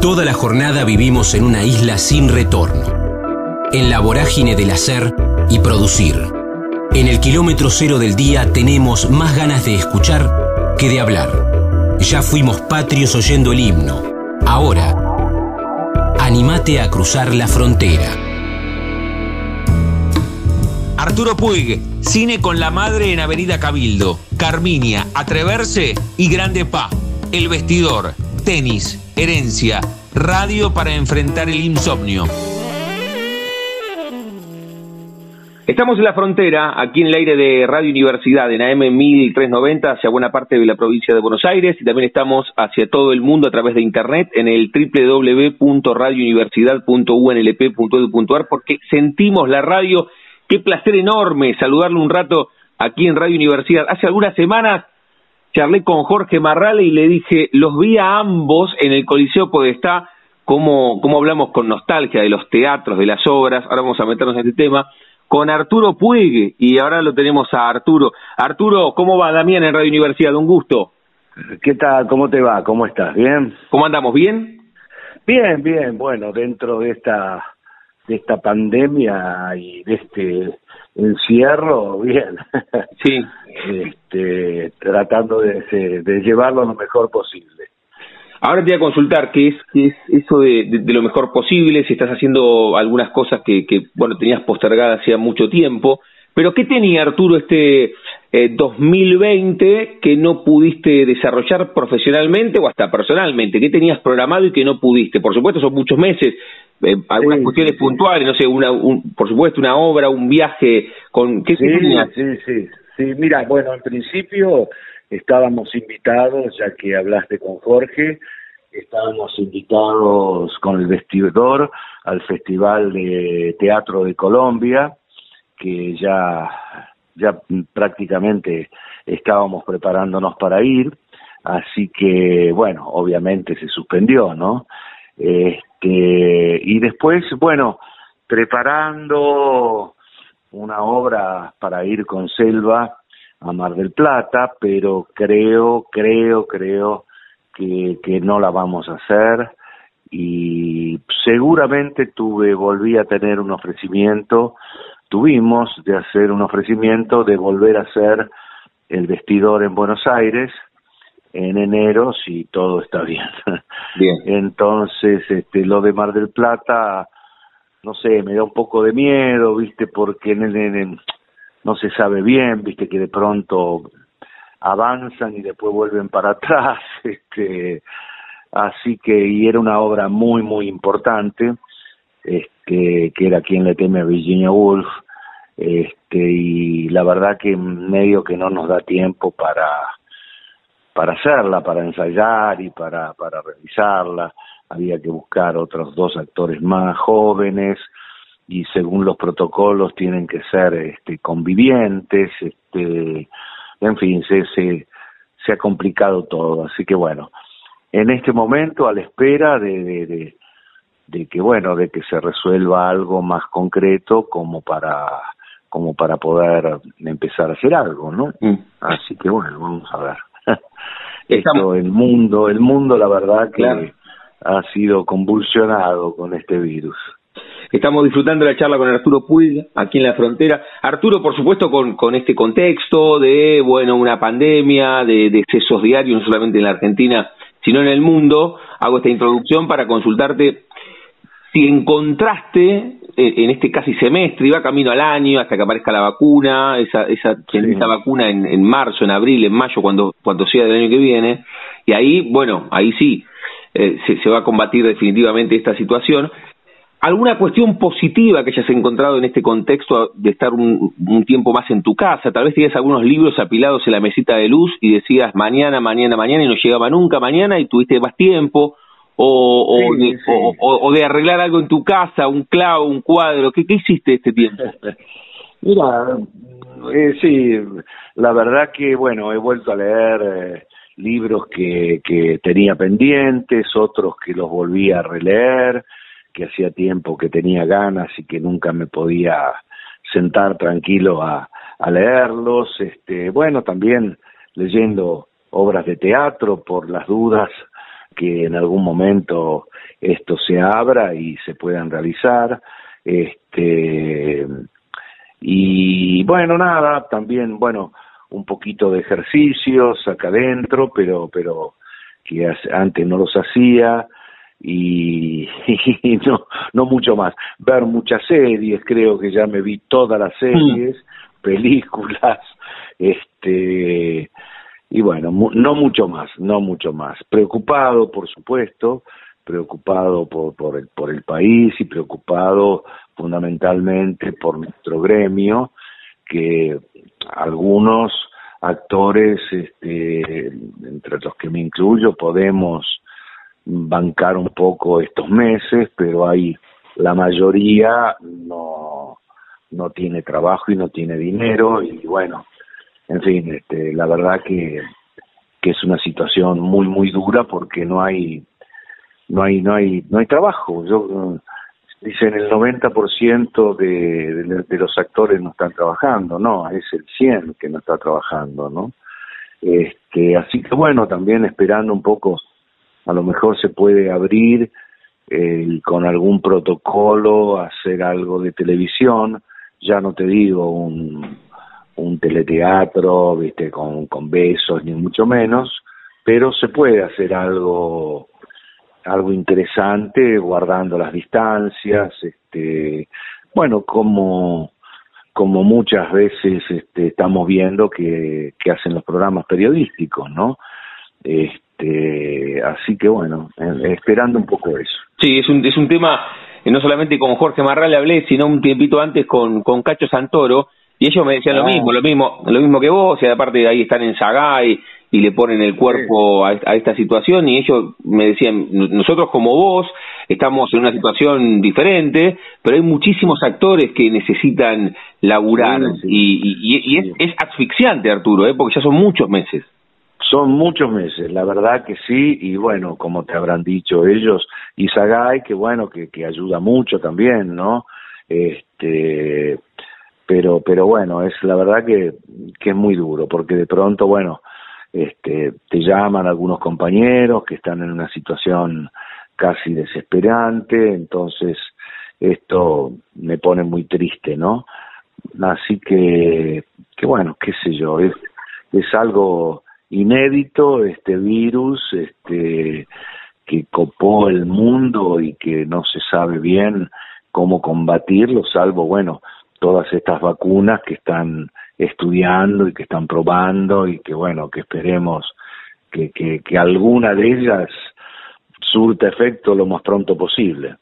Toda la jornada vivimos en una isla sin retorno, en la vorágine del hacer y producir. En el kilómetro cero del día tenemos más ganas de escuchar que de hablar. Ya fuimos patrios oyendo el himno. Ahora, animate a cruzar la frontera. Arturo Puig, cine con la madre en Avenida Cabildo, Carminia, Atreverse y Grande Pa. El vestidor, tenis, herencia, radio para enfrentar el insomnio. Estamos en la frontera, aquí en el aire de Radio Universidad, en AM 1390, hacia buena parte de la provincia de Buenos Aires, y también estamos hacia todo el mundo a través de Internet en el www.radiouniversidad.unlp.edu.ar, porque sentimos la radio. Qué placer enorme saludarle un rato aquí en Radio Universidad. Hace algunas semanas charlé con Jorge Marrale y le dije, los vi a ambos en el Coliseo Podestá, cómo, cómo hablamos con nostalgia de los teatros, de las obras, ahora vamos a meternos en este tema, con Arturo Puig, y ahora lo tenemos a Arturo. Arturo, ¿cómo va Damián en Radio Universidad? Un gusto. ¿Qué tal? ¿Cómo te va? ¿Cómo estás? ¿Bien? ¿Cómo andamos? ¿Bien? Bien, bien. Bueno, dentro de esta de esta pandemia y de este encierro, bien. Sí. este, tratando de, de llevarlo lo mejor posible. Ahora te voy a consultar qué es, qué es eso de, de, lo mejor posible, si estás haciendo algunas cosas que, que, bueno, tenías postergadas hacía mucho tiempo, pero ¿qué tenía Arturo este eh, 2020 que no pudiste desarrollar profesionalmente o hasta personalmente? ¿Qué tenías programado y que no pudiste? Por supuesto, son muchos meses, eh, algunas Sí, cuestiones sí. puntuales, no sé, una, un, por supuesto, una obra, un viaje, con ¿qué Sí, tenías? sí, sí, sí. Mira, bueno, en principio estábamos invitados, ya que hablaste con Jorge, estábamos invitados con el vestidor al Festival de Teatro de Colombia, que ya, ya prácticamente estábamos preparándonos para ir, así que, bueno, obviamente se suspendió, ¿no? Este, y después, bueno, preparando una obra para ir con Selva a Mar del Plata, pero creo, creo, creo que, que no la vamos a hacer y seguramente tuve, volví a tener un ofrecimiento, tuvimos de hacer un ofrecimiento de volver a hacer el vestidor en Buenos Aires en enero si todo está bien. Bien. Entonces, este, lo de Mar del Plata, no sé, me da un poco de miedo, viste, porque no se sabe bien, viste, que de pronto avanzan y después vuelven para atrás, este, así que, y era una obra muy, muy importante, este, que era quien le teme a Virginia Woolf, este, y la verdad que medio que no nos da tiempo para, para hacerla, para ensayar y para, para realizarla. Había que buscar otros dos actores más jóvenes y según los protocolos tienen que ser este, convivientes, este, en fin, se, se, se ha complicado todo. Así que bueno, en este momento a la espera de, de, de, de que bueno, de que se resuelva algo más concreto como para como para poder empezar a hacer algo, ¿no? Mm. Así que bueno, vamos a ver. Esto, el mundo, el mundo, la verdad que Claro. Ha sido convulsionado con este virus. Estamos disfrutando de la charla con Arturo Puig aquí en la frontera. Arturo, por supuesto, con, con este contexto de, bueno, una pandemia, de, de excesos diarios, no solamente en la Argentina, sino en el mundo, hago esta introducción para consultarte si encontraste eh, en este casi semestre, iba camino al año hasta que aparezca la vacuna, esa, esa bendita vacuna en, en marzo, en abril, en mayo, cuando, cuando sea del año que viene, y ahí, bueno, ahí sí, eh, se, se va a combatir definitivamente esta situación. ¿Alguna cuestión positiva que hayas encontrado en este contexto de estar un, un tiempo más en tu casa? Tal vez tenías algunos libros apilados en la mesita de luz y decías mañana, mañana, mañana y no llegaba nunca mañana y tuviste más tiempo. O, o, Sí, de, sí. o- o- o de arreglar algo en tu casa, un clavo, un cuadro. ¿Qué, qué hiciste este tiempo? Mira, eh, sí, la verdad que, bueno, he vuelto a leer eh, libros que, que tenía pendientes, otros que los volví a releer, que hacía tiempo que tenía ganas y que nunca me podía sentar tranquilo a, a leerlos. Este, bueno, también leyendo obras de teatro por las dudas que en algún momento esto se abra y se puedan realizar. Este, y bueno, nada, también, bueno, un poquito de ejercicios acá adentro, pero, pero que antes no los hacía y, no, no mucho más. Ver muchas series, creo que ya me vi todas las series, mm. películas, este, y bueno, no mucho más, no mucho más. Preocupado, por supuesto, preocupado por, por, el, por el país y preocupado fundamentalmente por nuestro gremio, que algunos actores, este, entre los que me incluyo, podemos bancar un poco estos meses, pero hay la mayoría no, no tiene trabajo y no tiene dinero y bueno, en fin, este, la verdad que, que es una situación muy muy dura porque no hay no hay no hay no hay trabajo. Yo dicen el 90% de, de, los actores no están trabajando no es el 100 que no está trabajando no este así que bueno también esperando un poco a lo mejor se puede abrir eh, con algún protocolo hacer algo de televisión ya no te digo un un teleteatro viste con con besos ni mucho menos pero se puede hacer algo algo interesante guardando las distancias este bueno como como muchas veces este, estamos viendo que, que hacen los programas periodísticos no este así que bueno eh, esperando un poco eso sí es un es un tema no solamente con Jorge Marral le hablé sino un tiempito antes con con Cacho Santoro y ellos me decían lo ah. mismo lo mismo lo mismo que vos y aparte de ahí están en Sagay y le ponen el cuerpo a, esta situación y ellos me decían, nosotros como vos estamos en una situación diferente, pero hay muchísimos actores que necesitan laburar y, es, asfixiante, Arturo, ¿eh? porque ya son muchos meses. Son muchos meses, la verdad que sí, y bueno, como te habrán dicho ellos, y Sagay, que bueno, que, que ayuda mucho también, ¿no? Este, pero, pero bueno, es la verdad que, que es muy duro, porque de pronto, bueno, este, te llaman algunos compañeros que están en una situación casi desesperante, entonces esto me pone muy triste, ¿no? Así que, que bueno, qué sé yo, es, es algo inédito este virus, este que copó el mundo y que no se sabe bien cómo combatirlo, salvo, bueno, todas estas vacunas que están estudiando y que están probando y que bueno, que esperemos que, que, alguna de ellas surta efecto lo más pronto posible.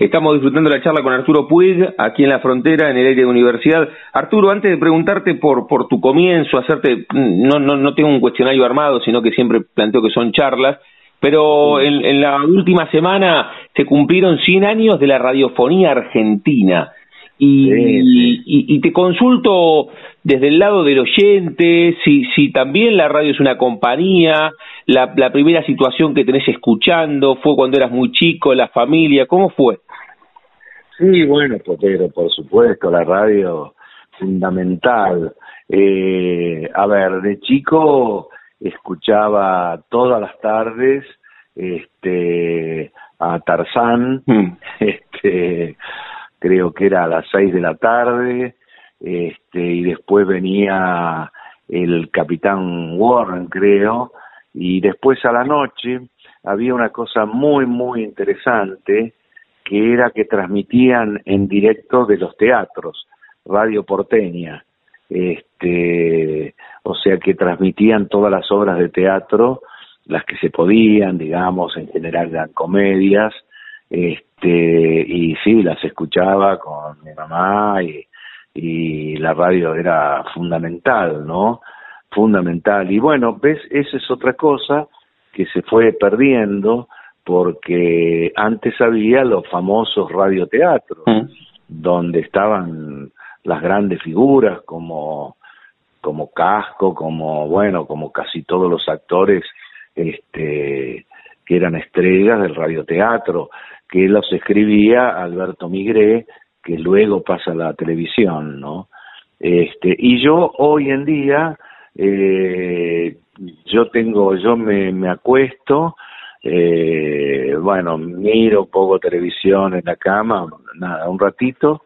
Estamos disfrutando la charla con Arturo Puig, aquí en la frontera, en el aire de universidad. Arturo, antes de preguntarte por, por tu comienzo, hacerte, no, no, no tengo un cuestionario armado, sino que siempre planteo que son charlas, pero en, en la última semana se cumplieron 100 años de la radiofonía argentina. Y, y, te consulto desde el lado del oyente, si, si también la radio es una compañía, la, la primera situación que tenés escuchando fue cuando eras muy chico, la familia, ¿cómo fue? Sí, bueno, Potero, por supuesto, la radio fundamental. Eh, a ver, de chico escuchaba todas las tardes este a Tarzán, mm. este creo que era a las seis de la tarde, este, y después venía el capitán Warren, creo, y después a la noche había una cosa muy, muy interesante, que era que transmitían en directo de los teatros, Radio Porteña, este, o sea que transmitían todas las obras de teatro, las que se podían, digamos, en general eran comedias, este y sí las escuchaba con mi mamá y, y la radio era fundamental no fundamental. Y bueno ves esa es otra cosa que se fue perdiendo porque antes había los famosos radioteatros mm. donde estaban las grandes figuras como como Casco, como bueno, como casi todos los actores este que eran estrellas del radioteatro que los escribía Alberto Migré, que luego pasa a la televisión, ¿no? Este, y yo hoy en día, eh, yo tengo, yo me, me acuesto eh, bueno, miro poco televisión en la cama, nada, un ratito,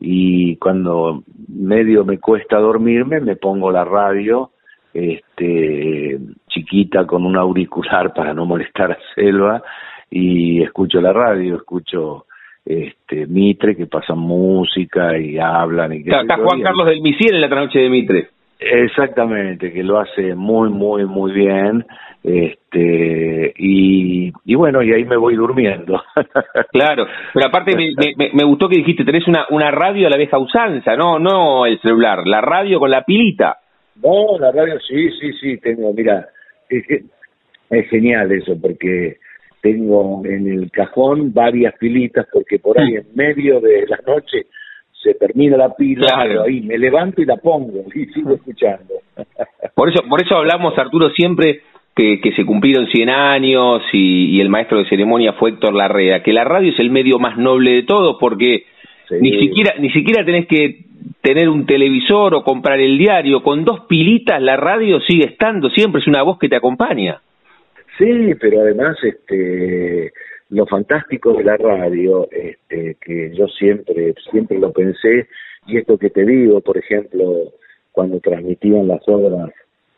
y cuando medio me cuesta dormirme, me pongo la radio, este, chiquita con un auricular para no molestar a Selva, y escucho la radio, escucho este Mitre que pasan música y hablan y que está, Juan Carlos del Misil en la noche de Mitre. Exactamente que lo hace muy muy muy bien este y, y bueno y ahí me voy durmiendo. Claro pero aparte me, me, me, gustó que dijiste tenés una una radio a la vieja usanza no no el celular la radio con la pilita. No la radio sí sí sí tengo mira es, es genial eso porque tengo en el cajón varias pilitas porque por ahí en medio de la noche se termina la pila, pero ahí me levanto y la pongo y sigo escuchando. Por eso, por eso hablamos, Arturo, siempre que, que se cumplieron 100 años y, y, el maestro de ceremonia fue Héctor Larrea, que la radio es el medio más noble de todos porque ni siquiera ni siquiera tenés que tener un televisor o comprar el diario, con dos pilitas la radio sigue estando, siempre es una voz que te acompaña. Sí, pero además este lo fantástico de la radio, este, que yo siempre, siempre lo pensé, y esto que te digo, por ejemplo, cuando transmitían las obras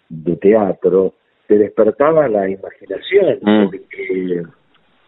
de teatro, te despertaba la imaginación, mm. porque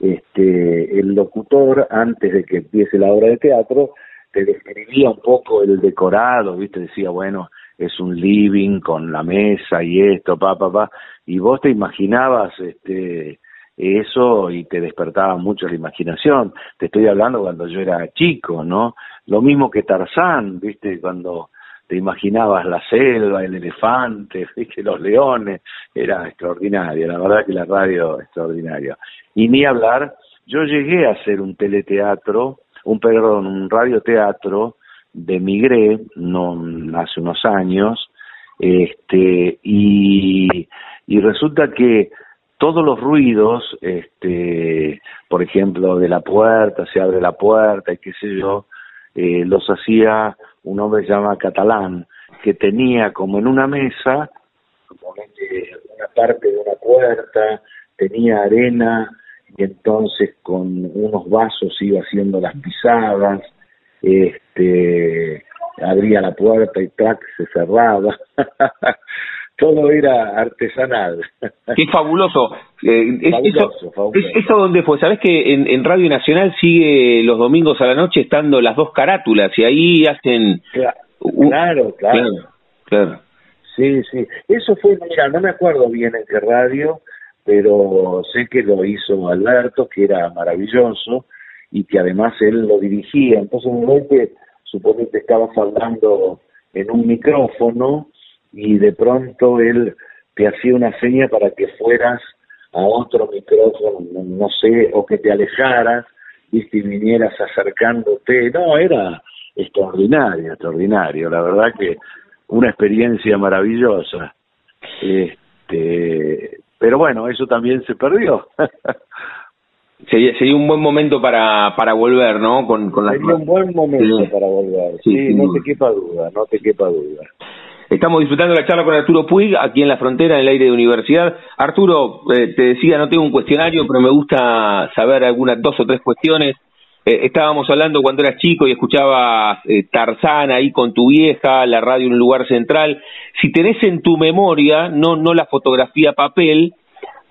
este, el locutor, antes de que empiece la obra de teatro, te describía un poco el decorado, ¿viste? Decía, bueno, es un living con la mesa y esto, pa, pa, pa, y vos te imaginabas este, eso y te despertaba mucho la imaginación. Te estoy hablando cuando yo era chico, ¿no? Lo mismo que Tarzán, ¿viste? Cuando te imaginabas la selva, el elefante, ¿viste? los leones, era extraordinario, la verdad que la radio extraordinaria. Y ni hablar, yo llegué a hacer un teleteatro, un perdón, un radioteatro de Migré, no hace unos años, este, y, resulta que todos los ruidos, este, por ejemplo, de la puerta, se abre la puerta y qué sé yo, eh, los hacía un hombre llamado Catalán, que tenía como en una mesa, como una parte de una puerta, tenía arena y entonces con unos vasos iba haciendo las pisadas, este, abría la puerta y track se cerraba. Todo era artesanal. Qué fabuloso. Eh, fabuloso, eso, ¿Eso dónde fue? ¿Sabés que en, Radio Nacional sigue los domingos a la noche estando las dos carátulas y ahí hacen... Claro, claro, claro. Sí, sí. Eso fue, mira, no me acuerdo bien en qué radio, pero sé que lo hizo Alberto, que era maravilloso, y que además él lo dirigía. Entonces, supongo que estabas hablando en un micrófono y de pronto él te hacía una seña para que fueras a otro micrófono, no, sé, o que te alejaras y vinieras acercándote. No, era extraordinario, extraordinario. La verdad que una experiencia maravillosa. Este, pero bueno, eso también se perdió. sería, sería un buen momento para, para volver, ¿no? Con, con sería un buen momento para volver, sí, no te quepa duda, no te quepa duda. Estamos disfrutando la charla con Arturo Puig aquí en la frontera, en el aire de universidad. Arturo, eh, te decía, no tengo un cuestionario, pero me gusta saber algunas dos o tres cuestiones. Eh, estábamos hablando cuando eras chico y escuchabas eh, Tarzán ahí con tu vieja, la radio en un lugar central. Si tenés en tu memoria, no, no la fotografía papel,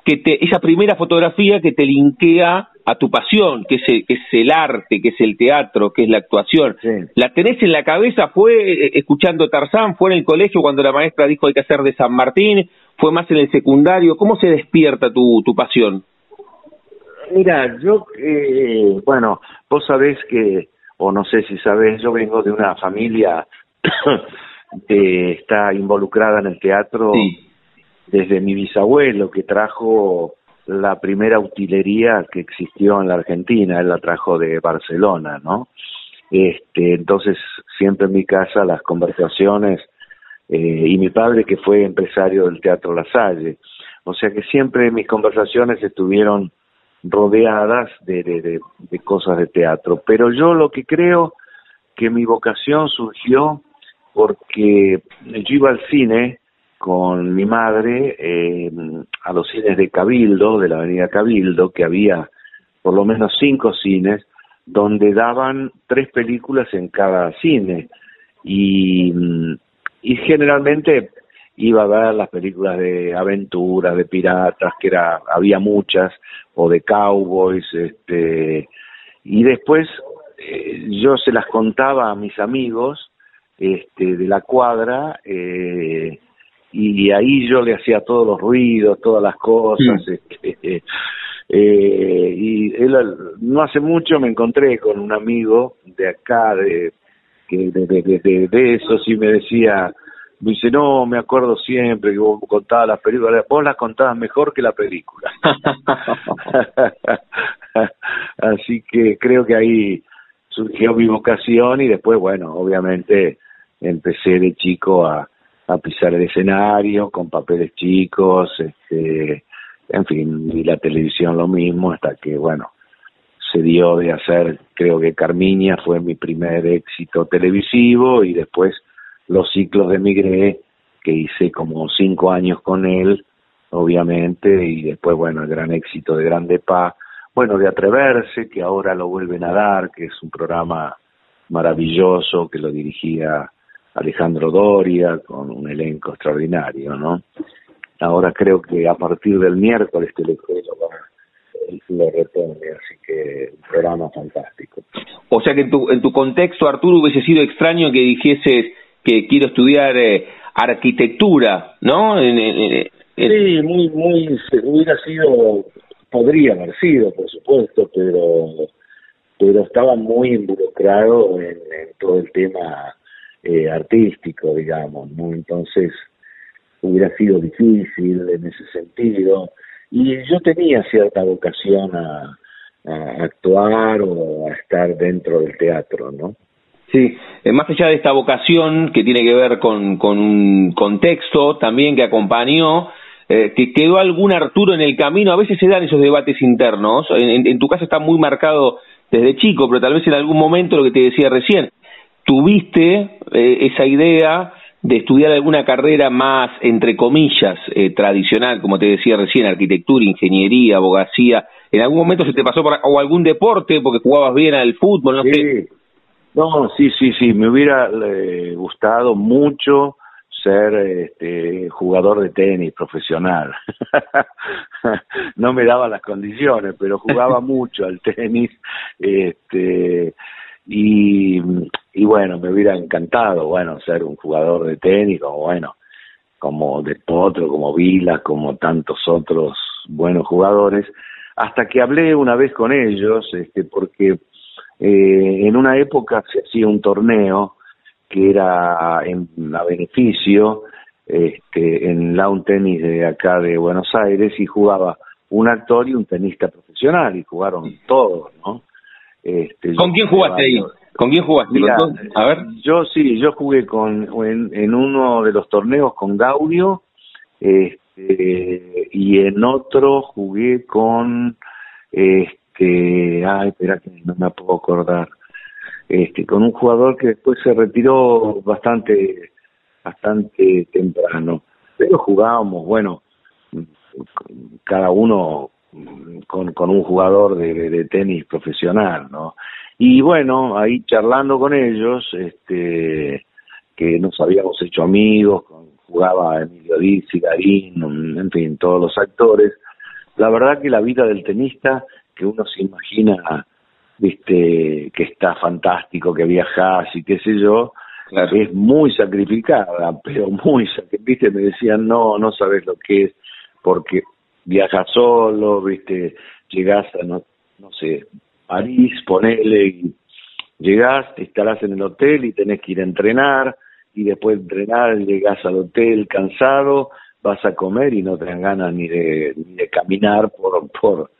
que te, esa primera fotografía que te linkea a tu pasión, que es, el, que es el arte, que es el teatro, que es la actuación. ¿La tenés en la cabeza? ¿Fue eh, escuchando Tarzán? ¿Fue en el colegio cuando la maestra dijo hay que hacer de San Martín? ¿Fue más en el secundario? ¿Cómo se despierta tu, tu pasión? Mira, yo, eh, bueno, vos sabés que, o no sé si sabés, yo vengo de una familia que está involucrada en el teatro. Sí desde mi bisabuelo que trajo la primera utilería que existió en la Argentina, él la trajo de Barcelona, ¿no? Este, entonces siempre en mi casa las conversaciones eh, y mi padre que fue empresario del Teatro La Salle, o sea que siempre mis conversaciones estuvieron rodeadas de, de, de cosas de teatro, pero yo lo que creo que mi vocación surgió porque yo iba al cine con mi madre a los cines de Cabildo, de la avenida Cabildo, que había por lo menos cinco cines, donde daban tres películas en cada cine. Y, y generalmente iba a ver las películas de aventuras, de piratas, que era, había muchas, o de cowboys, este, y después eh, yo se las contaba a mis amigos este, de la cuadra, eh, y ahí yo le hacía todos los ruidos, todas las cosas, este, eh, y él, no hace mucho me encontré con un amigo de acá, de, de, de, de, eso, y me decía, me dice, no, me acuerdo siempre que vos contabas las películas, vos las contabas mejor que la película. Así que creo que ahí surgió mi vocación y después, bueno, obviamente empecé de chico a, a pisar el escenario con papeles chicos, este, en fin, y la televisión lo mismo, hasta que, bueno, se dio de hacer, creo que Carmiña fue mi primer éxito televisivo y después los ciclos de Migré, que hice como cinco años con él, obviamente, y después, bueno, el gran éxito de Grande Pa, bueno, de Atreverse, que ahora lo vuelven a dar, que es un programa maravilloso que lo dirigía Alejandro Doria, con un elenco extraordinario, ¿no? Ahora creo que a partir del miércoles Telefe lo, lo repone, así que un programa fantástico. O sea que en tu, en tu contexto, Arturo, hubiese sido extraño que dijeses que quiero estudiar eh, arquitectura, ¿no? Sí, muy, muy, hubiera sido, podría haber sido, por supuesto, pero, pero estaba muy involucrado en todo el tema eh, artístico, digamos, ¿no? Entonces hubiera sido difícil en ese sentido. Y yo tenía cierta vocación a, a actuar o a estar dentro del teatro, ¿no? Sí, eh, más allá de esta vocación que tiene que ver con, con un contexto también que acompañó, eh, que quedó algún Arturo en el camino, a veces se dan esos debates internos, en, en, tu caso está muy marcado desde chico, pero tal vez en algún momento lo que te decía recién, tuviste eh, esa idea de estudiar alguna carrera más, entre comillas, eh, tradicional, como te decía recién, arquitectura, ingeniería, abogacía, ¿en algún momento se te pasó por o algún deporte porque jugabas bien al fútbol, no sé? No, sí, sí, sí, me hubiera eh, gustado mucho ser este, jugador de tenis profesional. no me daba las condiciones, pero jugaba mucho al tenis. Este, y, y bueno, me hubiera encantado, bueno, ser un jugador de tenis, como bueno, como de otro, como Vila, como tantos otros buenos jugadores, hasta que hablé una vez con ellos, este, porque eh, en una época se hacía un torneo que era en, a beneficio, este, en Lawn Tennis de acá de Buenos Aires, y jugaba un actor y un tenista profesional, y jugaron todos, ¿no? Este, ¿Con quién jugaste ahí? ¿Con quién jugaste? a ver. Yo sí, yo jugué con en, uno de los torneos con Gaudio este, y en otro jugué con este, ay, espera que no me puedo acordar. Este, con un jugador que después se retiró bastante bastante temprano, pero jugábamos, bueno, cada uno con, con un jugador de, de, tenis profesional, ¿no? Y bueno, ahí charlando con ellos, este, que nos habíamos hecho amigos, jugaba Emilio Dizzi, Garín, en fin, todos los actores. La verdad que la vida del tenista, que uno se imagina, viste, que está fantástico, que viajas y qué sé yo, es muy sacrificada, pero muy, viste, me decían, no, no sabes lo que es, porque viajas solo, viste, llegás a, no, sé, París, ponele, y llegás, te instalás en el hotel y tenés que ir a entrenar, y después de entrenar llegás al hotel cansado, vas a comer y no te dan ganas ni de, caminar por, por,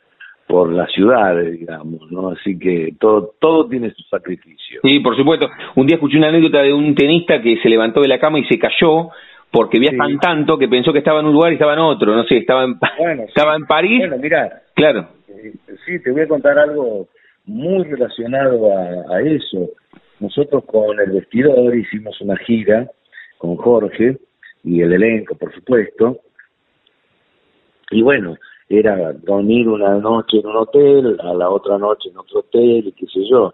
por la ciudad, digamos, ¿no? Así que todo, todo tiene su sacrificio. Sí, por supuesto. Un día escuché una anécdota de un tenista que se levantó de la cama y se cayó porque viajan tanto que pensó que estaba en un lugar y estaba en otro, no sé, estaba en, estaba en París. Bueno, mira, claro. Eh, sí, te voy a contar algo muy relacionado a, a, eso. Nosotros con el vestidor hicimos una gira con Jorge y el elenco, por supuesto. Y bueno, era dormir una noche en un hotel, a la otra noche en otro hotel, y qué sé yo.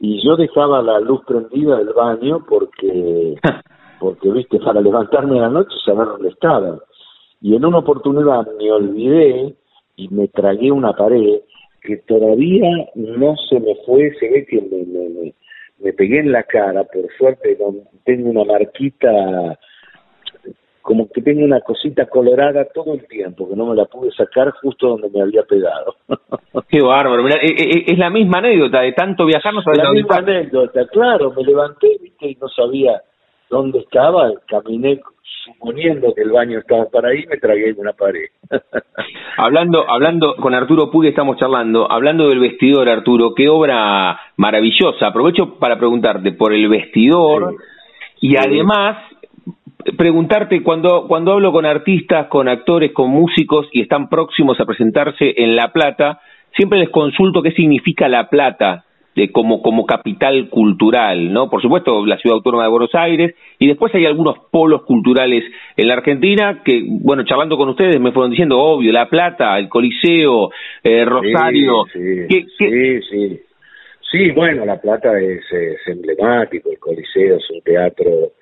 Y yo dejaba la luz prendida del baño porque, porque viste, para levantarme a la noche saber dónde estaba. Y en una oportunidad me olvidé y me tragué una pared que todavía no se me fue, se ve que me, me, me, pegué en la cara, por suerte tengo una marquita, como que tengo una cosita colorada todo el tiempo, que no me la pude sacar justo donde me había pegado. Qué bárbaro, Mirá, eh, eh, es, la misma anécdota, de tanto viajar no La misma anécdota, claro, me levanté ¿viste? y no sabía dónde estaba, caminé suponiendo que el baño estaba para ahí, me tragué en una pared. hablando, hablando con Arturo Puy, estamos charlando, hablando del vestidor, Arturo, qué obra maravillosa. Aprovecho para preguntarte por el vestidor y además preguntarte cuando cuando hablo con artistas, con actores, con músicos y están próximos a presentarse en La Plata, siempre les consulto qué significa La Plata de como, como capital cultural, ¿no? Por supuesto, la ciudad autónoma de Buenos Aires, y después hay algunos polos culturales en la Argentina que, bueno, charlando con ustedes me fueron diciendo, obvio, La Plata, el Coliseo, eh, Rosario. Sí, sí, sí, sí. bueno, La Plata es, emblemático, el Coliseo es un teatro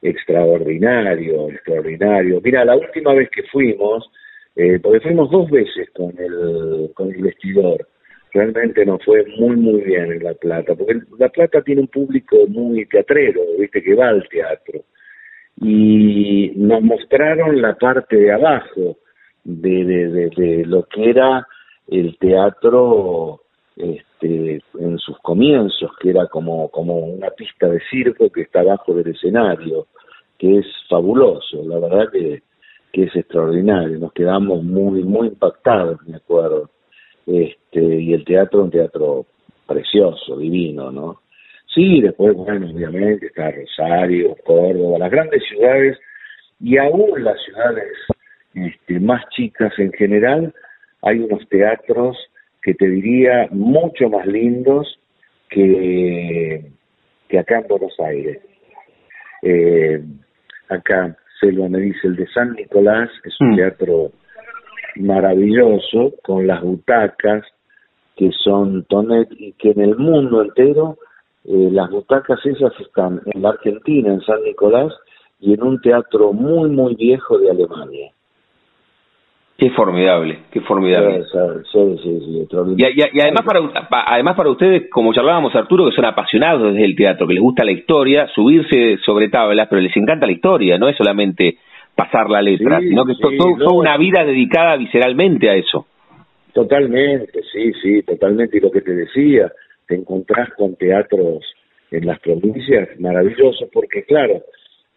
extraordinario, extraordinario. Mira, la última vez que fuimos, eh, porque fuimos dos veces con el, con el vestidor, realmente nos fue muy, muy bien en La Plata, porque La Plata tiene un público muy teatrero, viste, que va al teatro. Y nos mostraron la parte de abajo de, de, de, lo que era el teatro este, en sus comienzos, que era como, como una pista de circo que está abajo del escenario, que es fabuloso, la verdad que, que es extraordinario, nos quedamos muy, muy impactados, me acuerdo este, y el teatro un teatro precioso, divino, ¿no? Sí, después, bueno, obviamente está Rosario, Córdoba, las grandes ciudades y aún las ciudades este, más chicas en general, hay unos teatros que te diría mucho más lindos que, que acá en Buenos Aires. Eh, acá, Selva me dice, el de San Nicolás es un mm. teatro maravilloso con las butacas que son Tonet y que en el mundo entero eh, las butacas esas están en la Argentina, en San Nicolás y en un teatro muy muy viejo de Alemania. Qué formidable, qué formidable. Sí, sí, sí, y, y, además para además para ustedes, como charlábamos Arturo, que son apasionados desde el teatro, que les gusta la historia, subirse sobre tablas, pero les encanta la historia, no es solamente pasar la letra, sino que es toda una vida dedicada visceralmente a eso. Totalmente, sí, sí, totalmente. Y lo que te decía, te encontrás con teatros en las provincias maravillosos, porque claro,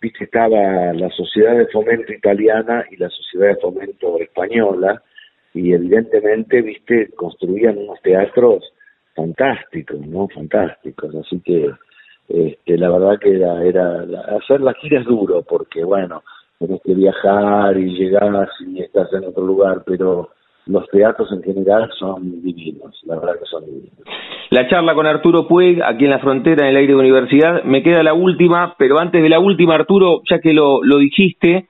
viste, estaba la Sociedad de Fomento Italiana y la Sociedad de Fomento Española, y evidentemente, viste, construían unos teatros fantásticos, ¿no? Fantásticos. Así que, este, la verdad que era, era hacer la gira es duro, porque bueno, tenés que viajar y llegar y estás en otro lugar, pero los teatros en general son divinos, la verdad que son divinos. La charla con Arturo Puig, aquí en la frontera, en el aire de universidad, me queda la última, pero antes de la última, Arturo, ya que lo, lo dijiste,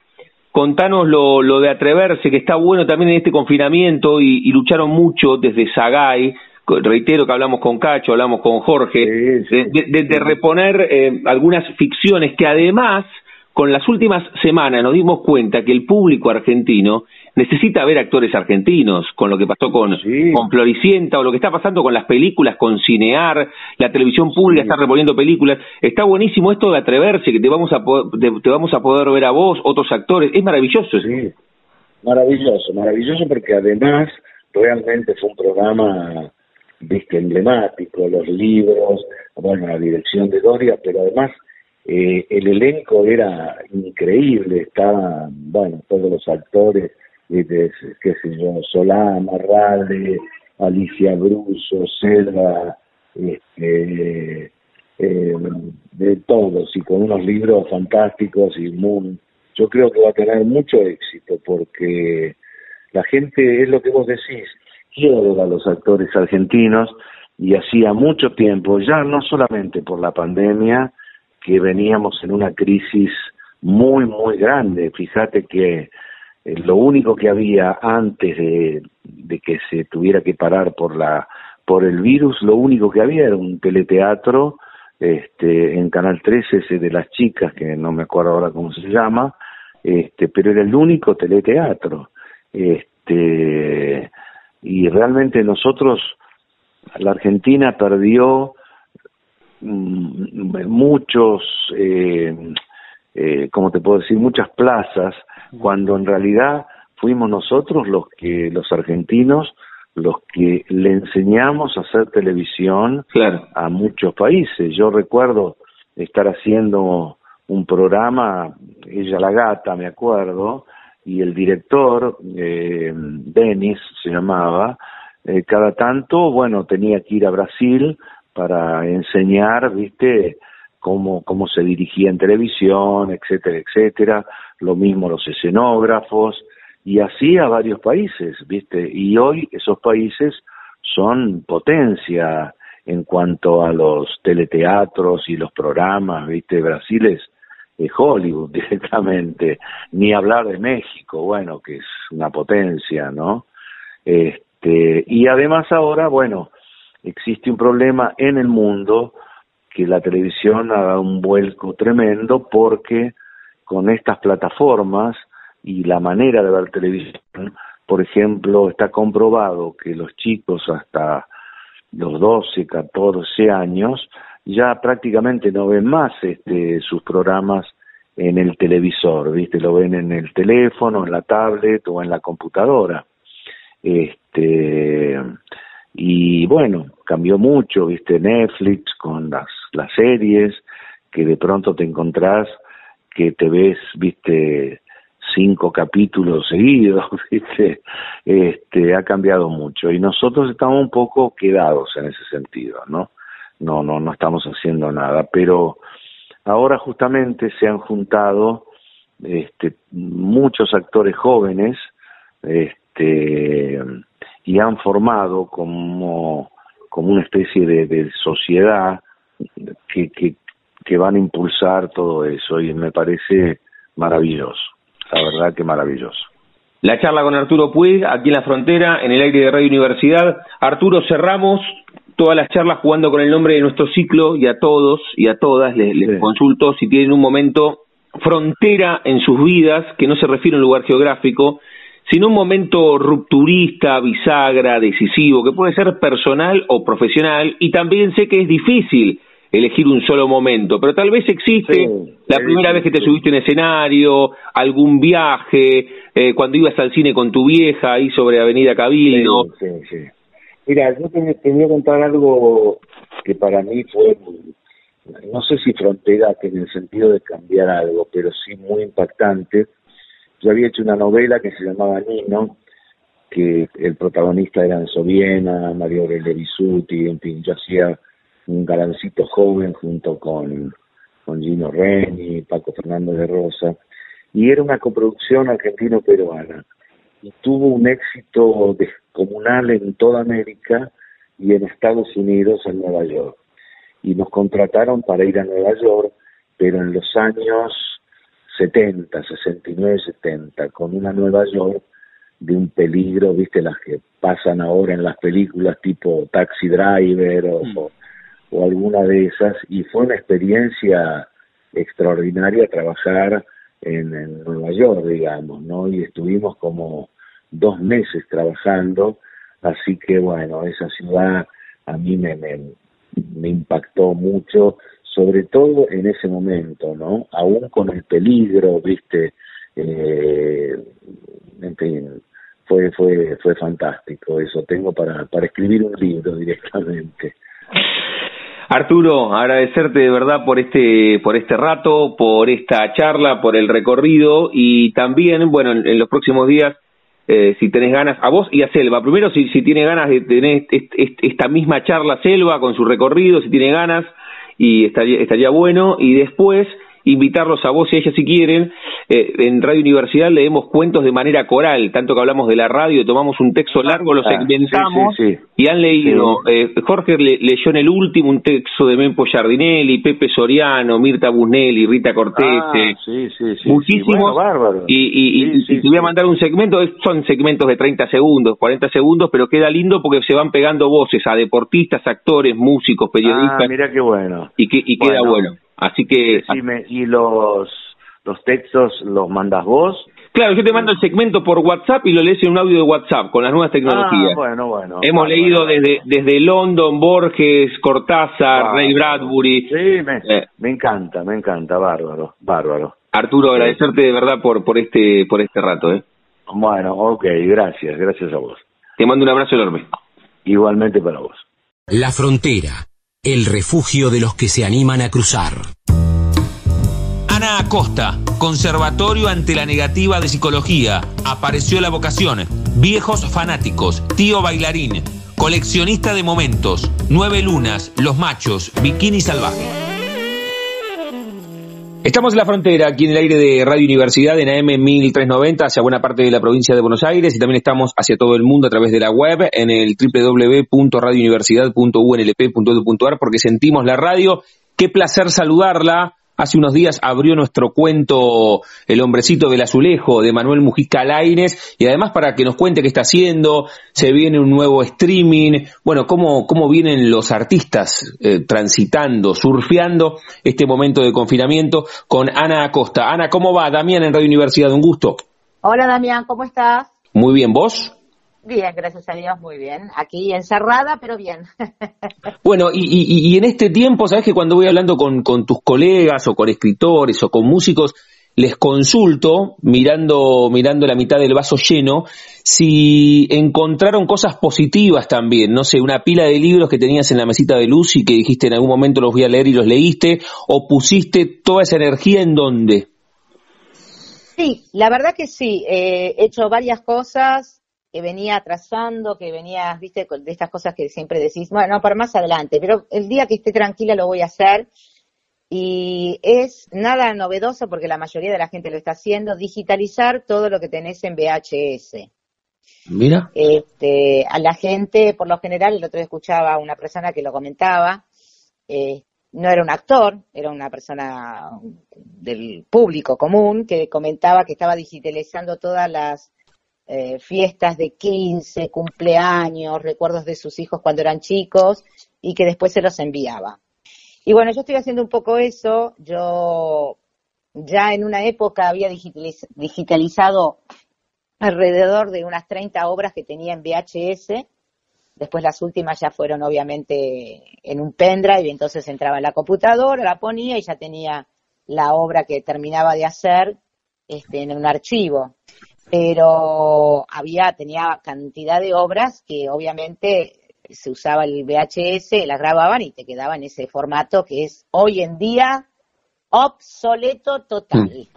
contanos lo, lo de atreverse, que está bueno también en este confinamiento y, lucharon mucho desde Sagay, reitero que hablamos con Cacho, hablamos con Jorge, De, reponer eh, algunas ficciones que además con las últimas semanas nos dimos cuenta que el público argentino necesita ver actores argentinos, con lo que pasó con, con Floricienta o lo que está pasando con las películas, con Cinear, la televisión pública está reponiendo películas. Está buenísimo esto de atreverse, que te vamos a, te, vamos a poder ver a vos, otros actores. Es maravilloso. Sí, maravilloso, maravilloso porque además realmente fue un programa viste emblemático, los libros, bueno, la dirección de Doria, pero además eh, el elenco era increíble, estaban, bueno, todos los actores, eh, qué sé yo, Solá, Marrade, Alicia Bruso, Selva, este, eh, de todos, y con unos libros fantásticos y muy, yo creo que va a tener mucho éxito porque la gente, es lo que vos decís, quiere a los actores argentinos y hacía mucho tiempo, ya no solamente por la pandemia, que veníamos en una crisis muy, muy grande. Fíjate que eh, lo único que había antes de, que se tuviera que parar por la por el virus, lo único que había era un teleteatro este, en Canal 13, ese de las chicas, que no me acuerdo ahora cómo se llama, este, pero era el único teleteatro. Este, y realmente nosotros, la Argentina perdió muchos, eh, eh, como te puedo decir, muchas plazas, cuando en realidad fuimos nosotros los que, los argentinos, los que le enseñamos a hacer televisión a muchos países. Yo recuerdo estar haciendo un programa, Ella la Gata, me acuerdo, y el director, eh, Denis se llamaba, eh, cada tanto, bueno, tenía que ir a Brasil para enseñar, viste, cómo, cómo se dirigía en televisión, etcétera, etcétera, lo mismo los escenógrafos, y así a varios países, ¿viste? Y hoy esos países son potencia en cuanto a los teleteatros y los programas, ¿viste? Brasil es, Hollywood directamente, ni hablar de México, bueno, que es una potencia, ¿no? Este, y además ahora, bueno, existe un problema en el mundo que la televisión ha un vuelco tremendo porque con estas plataformas y la manera de ver televisión, por ejemplo, está comprobado que los chicos hasta los 12, 14 años ya prácticamente no ven más este, sus programas en el televisor, ¿viste? Lo ven en el teléfono, en la tablet o en la computadora. Este, y bueno, cambió mucho, ¿viste? Netflix con las, las series, que de pronto te encontrás que te ves, ¿viste? cinco capítulos seguidos, ¿viste? Este, ha cambiado mucho y nosotros estamos un poco quedados en ese sentido, ¿no? No, no, no estamos haciendo nada, pero ahora justamente se han juntado este, muchos actores jóvenes este, y han formado como, como una especie de, de sociedad que, que, que van a impulsar todo eso y me parece maravilloso. La verdad que maravilloso. La charla con Arturo Puig, aquí en la frontera, en el aire de Radio Universidad. Arturo, cerramos todas las charlas jugando con el nombre de nuestro ciclo y a todos y a todas les, consulto si tienen un momento frontera en sus vidas, que no se refiere a un lugar geográfico, sino un momento rupturista, bisagra, decisivo, que puede ser personal o profesional, y también sé que es difícil elegir un solo momento, pero tal vez existe la primera vez que te subiste en escenario, algún viaje, eh, cuando ibas al cine con tu vieja ahí sobre Avenida Cabildo. Sí, sí, Mira, yo te, te, voy a contar algo que para mí fue, no sé si frontera, que en el sentido de cambiar algo, pero sí muy impactante. Yo había hecho una novela que se llamaba Nino, que el protagonista era Enzo Viena, Mario Aurelio Bisuti, en fin, yo hacía un galancito joven junto con, con Gino Reni, Paco Fernández de Rosa, y era una coproducción argentino-peruana. Y tuvo un éxito descomunal en toda América y en Estados Unidos, en Nueva York. Y nos contrataron para ir a Nueva York, pero en los años 70, 69, 70, con una Nueva York de un peligro, viste, las que pasan ahora en las películas tipo Taxi Driver o, mm o alguna de esas y fue una experiencia extraordinaria trabajar en, Nueva York, digamos, ¿no? Y estuvimos como dos meses trabajando, así que bueno, esa ciudad a mí me, me, impactó mucho, sobre todo en ese momento, ¿no? Aún con el peligro, viste, eh, en fin, fue, fue, fue fantástico eso, tengo para, para escribir un libro directamente. Arturo, agradecerte de verdad por este, por este rato, por esta charla, por el recorrido y también, bueno, en, los próximos días, eh, si tenés ganas, a vos y a Selva, primero si, si tiene ganas de tener esta misma charla Selva con su recorrido, si tiene ganas, y estaría, estaría bueno, y después invitarlos a vos y a ella si quieren. Eh, en Radio Universidad leemos cuentos de manera coral, tanto que hablamos de la radio, tomamos un texto largo, lo Ah, segmentamos sí, sí, sí. y han leído, eh, Jorge le- leyó en el último un texto de Mempo Giardinelli, Pepe Soriano, Mirta Busnelli, Rita Cortese, Ah, muchísimos. bueno. Y, y- y- Sí, sí, y te voy a mandar un segmento, son segmentos de 30 segundos, 40 segundos, pero queda lindo porque se van pegando voces a deportistas, actores, músicos, periodistas Ah, mira qué bueno. y, que, y queda Bueno. Así que, Decime, ¿y los, los textos los mandas vos? claro, yo te mando el segmento por WhatsApp y lo lees en un audio de WhatsApp con las nuevas tecnologías. Ah, bueno, bueno. Hemos leído desde, desde London, Borges, Cortázar, Ah, Ray Bradbury. Sí, me, Eh. me encanta, me encanta, bárbaro, bárbaro. Arturo, agradecerte de verdad por, por este por este rato. ¿eh? Bueno, ok, gracias, gracias a vos. Te mando un abrazo enorme. Igualmente para vos. La frontera, el refugio de los que se animan a cruzar. Ana Acosta, Conservatorio ante la negativa de psicología. Apareció la vocación. Viejos fanáticos, tío bailarín, coleccionista de momentos, nueve lunas, los machos, bikini salvaje. Estamos en la frontera, aquí en el aire de Radio Universidad, en AM 1390, hacia buena parte de la provincia de Buenos Aires y también estamos hacia todo el mundo a través de la web en el www.radiouniversidad.unlp.edu.ar porque sentimos la radio. Qué placer saludarla. Hace unos días abrió nuestro cuento El hombrecito del azulejo de Manuel Mujica Laines y además para que nos cuente qué está haciendo, se viene un nuevo streaming, bueno, cómo, cómo vienen los artistas eh, transitando, surfeando este momento de confinamiento con Ana Acosta. Ana, ¿cómo va? Damián en Radio Universidad, un gusto. Hola Damián, ¿cómo estás? Muy bien, ¿vos? Bien, gracias a Dios, muy bien. Aquí encerrada, pero bien. Bueno, y, y- y en este tiempo, sabes que cuando voy hablando con, con tus colegas o con escritores o con músicos, les consulto, mirando, mirando la mitad del vaso lleno, si encontraron cosas positivas también, no sé, una pila de libros que tenías en la mesita de luz y que dijiste en algún momento los voy a leer y los leíste, o pusiste toda esa energía en dónde. Sí, la verdad que sí. eh, he hecho varias cosas que venía atrasando, que venía, viste, de estas cosas que siempre decís, bueno, para más adelante, pero el día que esté tranquila lo voy a hacer. Y es nada novedoso porque la mayoría de la gente lo está haciendo, digitalizar todo lo que tenés en VHS. Mira. Este, a la gente, por lo general, el otro día escuchaba a una persona que lo comentaba, eh, no era un actor, era una persona del público común que comentaba que estaba digitalizando todas las eh, fiestas de 15, cumpleaños, recuerdos de sus hijos cuando eran chicos y que después se los enviaba. Y bueno, yo estoy haciendo un poco eso, yo ya en una época había digitaliz- digitalizado alrededor de unas 30 obras que tenía en VHS. Después las últimas ya fueron obviamente en un pendrive entonces entraba en la computadora, la ponía y ya tenía la obra que terminaba de hacer este, en un archivo. Pero había, tenía cantidad de obras que obviamente se usaba el VHS, las grababan y te quedaba en ese formato que es hoy en día obsoleto total.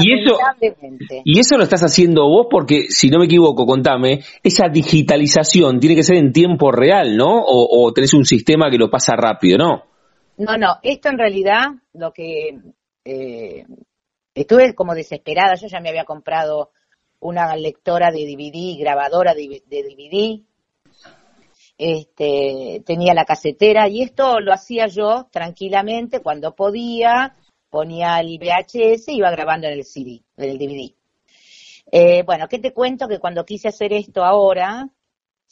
Y eso- Lamentablemente. Y eso lo estás haciendo vos porque, si no me equivoco, contame, esa digitalización tiene que ser en tiempo real, ¿no? O, o tenés un sistema que lo pasa rápido, ¿no? No, no, esto en realidad lo que eh, estuve como desesperada, yo ya me había comprado una lectora de DVD, grabadora de, DVD, este, tenía la casetera y esto lo hacía yo tranquilamente cuando podía, ponía el VHS y iba grabando en el CD, en el DVD. Eh, bueno, ¿qué te cuento? Que cuando quise hacer esto ahora,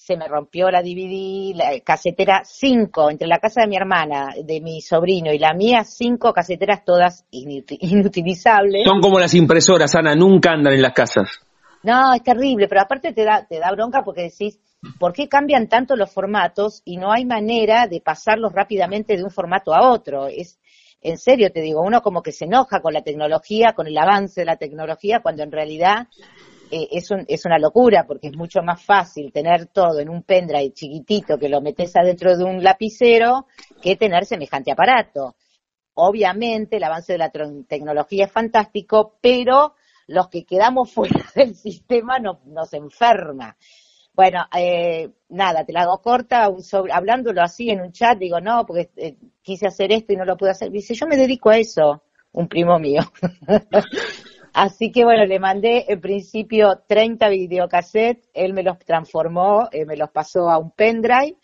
se me rompió la DVD, la casetera 5, entre la casa de mi hermana, de mi sobrino y la mía, cinco caseteras todas inuti- inutilizables. Son como las impresoras, Ana, nunca andan en las casas. No, es terrible, pero aparte te da, te da bronca porque decís, ¿por qué cambian tanto los formatos y no hay manera de pasarlos rápidamente de un formato a otro? Es, en serio te digo, uno como que se enoja con la tecnología, con el avance de la tecnología, cuando en realidad eh, es, un- es una locura, porque es mucho más fácil tener todo en un pendrive chiquitito que lo metes adentro de un lapicero que tener semejante aparato. Obviamente el avance de la tecnología es fantástico, pero los que quedamos fuera del sistema no- nos enferma. Bueno, eh, nada, te la hago corta, hablándolo así en un chat, digo, no, porque eh, quise hacer esto y no lo pude hacer. Dice, yo me dedico a eso. un primo mío. Así que bueno, le mandé en principio 30 videocassettes, él me los transformó, eh, me los pasó a un pendrive.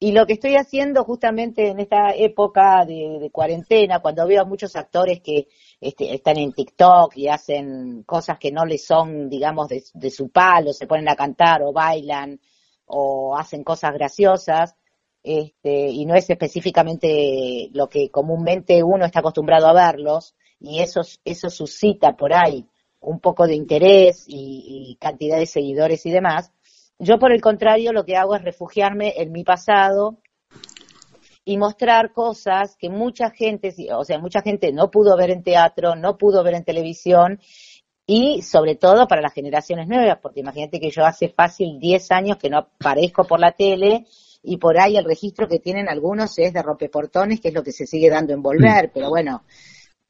Y lo que estoy haciendo justamente en esta época de, cuarentena, cuando veo a muchos actores que este, están en TikTok y hacen cosas que no les son, digamos, de, su palo, se ponen a cantar o bailan o hacen cosas graciosas, este, y no es específicamente lo que comúnmente uno está acostumbrado a verlos, y eso, eso suscita por ahí un poco de interés y, cantidad de seguidores y demás. Yo, por el contrario, lo que hago es refugiarme en mi pasado y mostrar cosas que mucha gente, o sea, mucha gente no pudo ver en teatro, no pudo ver en televisión y sobre todo para las generaciones nuevas, porque imagínate que yo hace fácil 10 años que no aparezco por la tele y por ahí el registro que tienen algunos es de rompeportones, que es lo que se sigue dando en volver, pero bueno,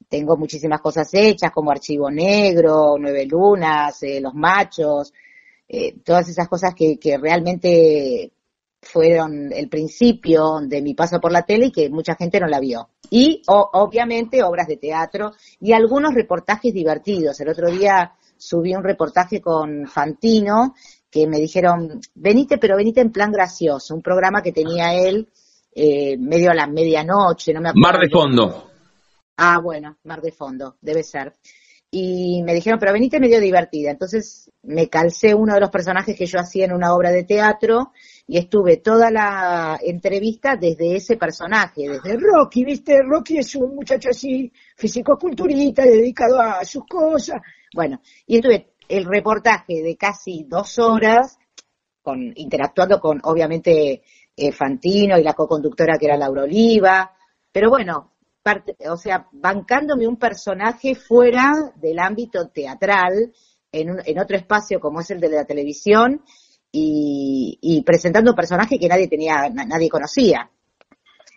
tengo muchísimas cosas hechas como Archivo Negro, Nueve Lunas, eh, Los Machos, eh, todas esas cosas que, que realmente fueron el principio de mi paso por la tele y que mucha gente no la vio. Y obviamente obras de teatro y algunos reportajes divertidos. El otro día subí un reportaje con Fantino que me dijeron, venite, pero venite en plan gracioso, un programa que tenía él eh, medio a la medianoche, no me acuerdo. Mar de fondo. Ah, bueno, Mar de Fondo, debe ser. Y me dijeron, pero venite medio divertida. Entonces me calcé uno de los personajes que yo hacía en una obra de teatro y estuve toda la entrevista desde ese personaje, desde Rocky, ¿viste? Rocky es un muchacho así, físico-culturista, dedicado a sus cosas. Bueno, y estuve el reportaje de casi dos horas, con, interactuando con, obviamente, eh, Fantino y la co-conductora que era Laura Oliva. Pero bueno, o sea, bancándome un personaje fuera del ámbito teatral, en, en otro espacio como es el de la televisión, y, y presentando un personaje que nadie tenía, nadie conocía.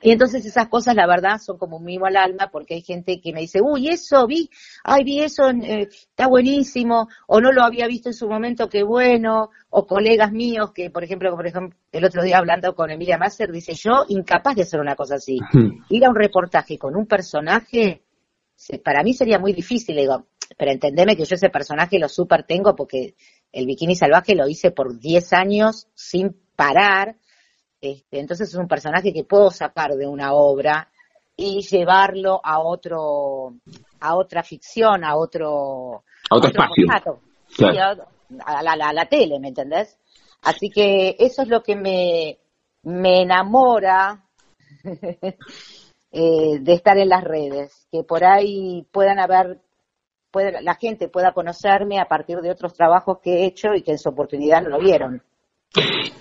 Y entonces esas cosas, la verdad, son como un mimo al alma, porque hay gente que me dice, uy, eso vi, ay, vi eso, eh, está buenísimo, o no lo había visto en su momento, qué bueno, o colegas míos que, por ejemplo, por ejemplo, el otro día hablando con Emilia Masser, dice, yo incapaz de hacer una cosa así. Ir a un reportaje con un personaje, para mí sería muy difícil, digo, pero entendeme que yo ese personaje lo super tengo porque el bikini salvaje lo hice por 10 años sin parar, este, entonces es un personaje que puedo sacar de una obra y llevarlo a otro, a otra ficción, a otro, a otro, espacio. a, la, tele, ¿me entendés? Así que eso es lo que me, me enamora eh, de estar en las redes, que por ahí puedan haber, puede, la gente pueda conocerme a partir de otros trabajos que he hecho y que en su oportunidad no lo vieron.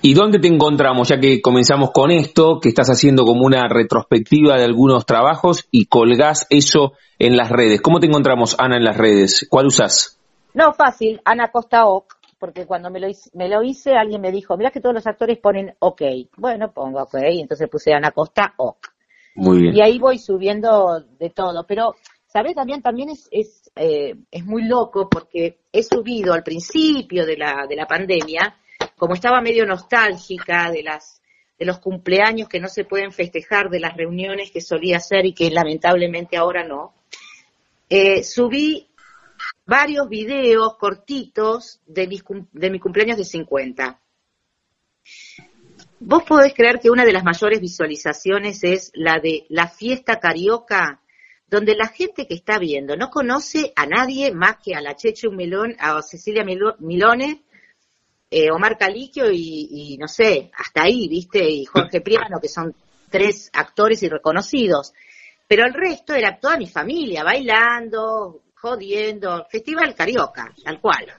¿Y dónde te encontramos? Ya que comenzamos con esto, que estás haciendo como una retrospectiva de algunos trabajos y colgás eso en las redes. ¿Cómo te encontramos, Ana, en las redes? ¿Cuál usás? No, fácil, Ana Costa Oc, porque cuando me lo, hice, me lo hice, alguien me dijo, mira que todos los actores ponen OK. Bueno, pongo OK, entonces puse Ana Costa Oc. Muy bien. Y ahí voy subiendo de todo, pero ¿sabes? También, también es, es, eh, es muy loco porque he subido al principio de la, de la pandemia como estaba medio nostálgica de las de los cumpleaños que no se pueden festejar, de las reuniones que solía hacer y que lamentablemente ahora no, eh, subí varios videos cortitos de, de mi cumpleaños de 50. Vos podés creer que una de las mayores visualizaciones es la de la fiesta carioca, donde la gente que está viendo no conoce a nadie más que a la Chechu Milón, a Cecilia Milone eh, Omar Caliquio y, no sé, hasta ahí, ¿viste? Y Jorge Priano, que son tres actores y reconocidos. Pero el resto era toda mi familia, bailando, jodiendo, Festival Carioca, tal cual.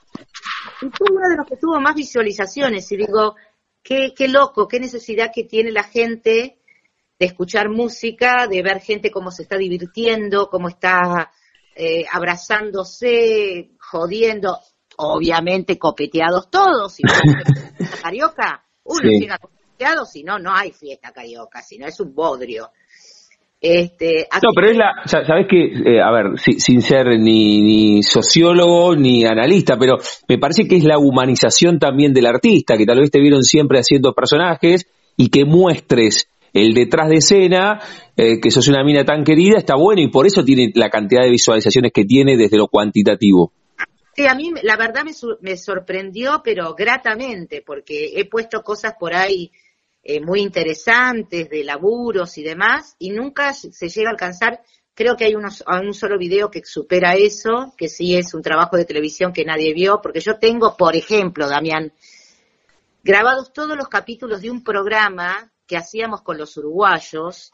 Y fue uno de los que tuvo más visualizaciones y digo, qué, qué loco, qué necesidad que tiene la gente de escuchar música, de ver gente cómo se está divirtiendo, cómo está eh, abrazándose, jodiendo obviamente copeteados todos, si no carioca, uno llega copeteado, si no, no hay fiesta carioca, si no es un bodrio. Este, no, pero es la, sabes que, eh, a ver, sin ser ni, ni, sociólogo ni analista, pero me parece que es la humanización también del artista, que tal vez te vieron siempre haciendo personajes y que muestres el detrás de escena, eh, que sos una mina tan querida, está bueno y por eso tiene la cantidad de visualizaciones que tiene desde lo cuantitativo. Sí, a mí la verdad me, me sorprendió, pero gratamente, porque he puesto cosas por ahí eh, muy interesantes de laburos y demás, y nunca se llega a alcanzar. Creo que hay unos, un solo video que supera eso, que sí es un trabajo de televisión que nadie vio, porque yo tengo, por ejemplo, Damián, grabados todos los capítulos de un programa que hacíamos con los uruguayos,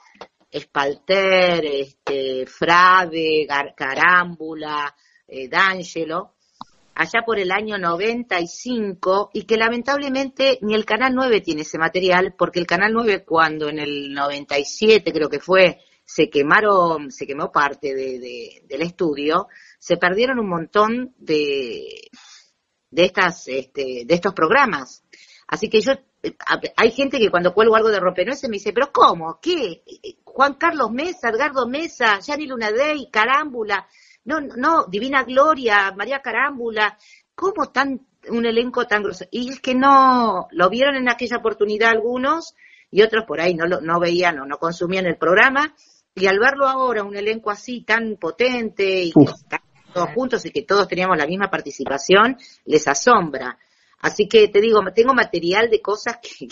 Espalter, este, Frade, Carámbula, eh, D'Angelo, allá por el año 95 y que lamentablemente ni el Canal 9 tiene ese material porque el Canal 9 cuando en el 97 creo que fue se quemaron, se quemó parte de, del estudio, se perdieron un montón de, de estas, este, de estos programas. Así que yo, hay gente que cuando cuelgo algo de Rompenueces me dice, pero ¿cómo? ¿Qué? Juan Carlos Mesa, Edgardo Mesa, Yanni Lunadey, Carámbula, no, no, Divina Gloria, María Carámbula, ¿cómo tan un elenco tan grosso? Y es que no, lo vieron en aquella oportunidad algunos y otros por ahí no, lo, no veían o no consumían el programa y al verlo ahora, un elenco así tan potente y que están todos juntos y que todos teníamos la misma participación, les asombra. Así que te digo, tengo material de cosas que,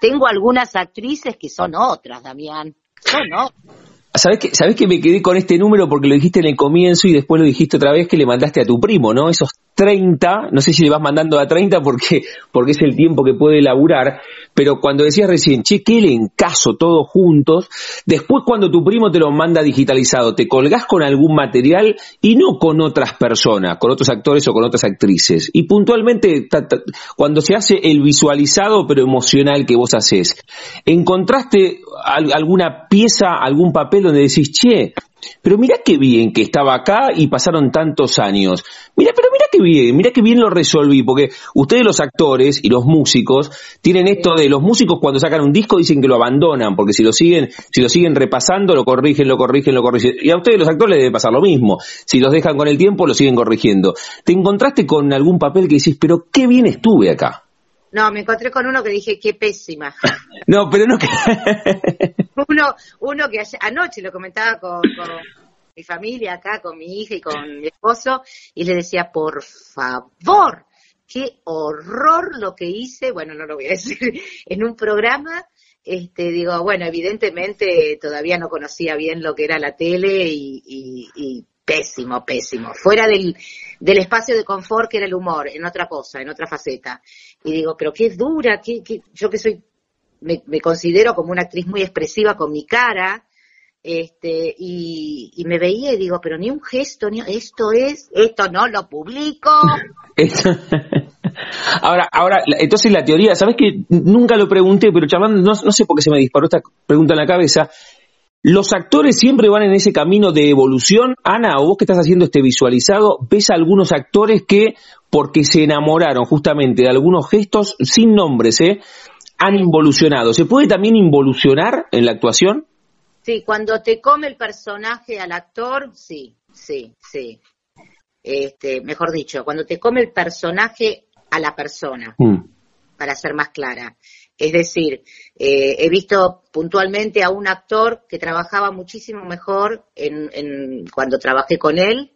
tengo algunas actrices que son otras, Damián. Son otras. ¿Sabes que, ¿Sabes que me quedé con este número porque lo dijiste en el comienzo y después lo dijiste otra vez que le mandaste a tu primo, ¿no? Esos 30, no sé si le vas mandando a 30 porque, porque es el tiempo que puede laburar, pero cuando decías recién, che, qué caso todos juntos, después cuando tu primo te lo manda digitalizado, te colgás con algún material y no con otras personas, con otros actores o con otras actrices. Y puntualmente, cuando se hace el visualizado pero emocional que vos haces, ¿encontraste alguna pieza, algún papel donde decís, che, pero mira qué bien que estaba acá y pasaron tantos años. Mira, pero qué bien, mira qué bien lo resolví, porque ustedes los actores y los músicos tienen esto de los músicos cuando sacan un disco dicen que lo abandonan, porque si lo siguen, si lo siguen repasando, lo corrigen, lo corrigen, lo corrigen. Y a ustedes los actores les debe pasar lo mismo. Si los dejan con el tiempo, lo siguen corrigiendo. ¿Te encontraste con algún papel que decís, pero qué bien estuve acá? No, me encontré con uno que dije, qué pésima. no, pero no que... uno, uno que anoche lo comentaba con, mi familia acá, con mi hija y con mi esposo, y le decía, por favor, qué horror lo que hice, bueno, no lo voy a decir, en un programa, este, digo, bueno, evidentemente todavía no conocía bien lo que era la tele y pésimo, pésimo. Fuera del, del espacio de confort que era el humor, en otra cosa, en otra faceta. Y digo, pero qué dura, qué, qué... yo que soy, me, considero como una actriz muy expresiva con mi cara, este, y, y, me veía y digo, pero ni un gesto, ni esto es, esto no lo publico. ahora, ahora, entonces la teoría, ¿sabes que Nunca lo pregunté, pero charlando, no, no sé por qué se me disparó esta pregunta en la cabeza. ¿Los actores siempre van en ese camino de evolución? Ana, o vos que estás haciendo este visualizado, ¿ves a algunos actores que, porque se enamoraron justamente de algunos gestos, sin nombres, ¿eh? han involucionado? ¿Se puede también involucionar en la actuación? Sí, cuando te come el personaje al actor, sí, sí, sí. Este, mejor dicho, cuando te come el personaje a la persona, mm. para ser más clara. Es decir, eh, he visto puntualmente a un actor que trabajaba muchísimo mejor en, cuando trabajé con él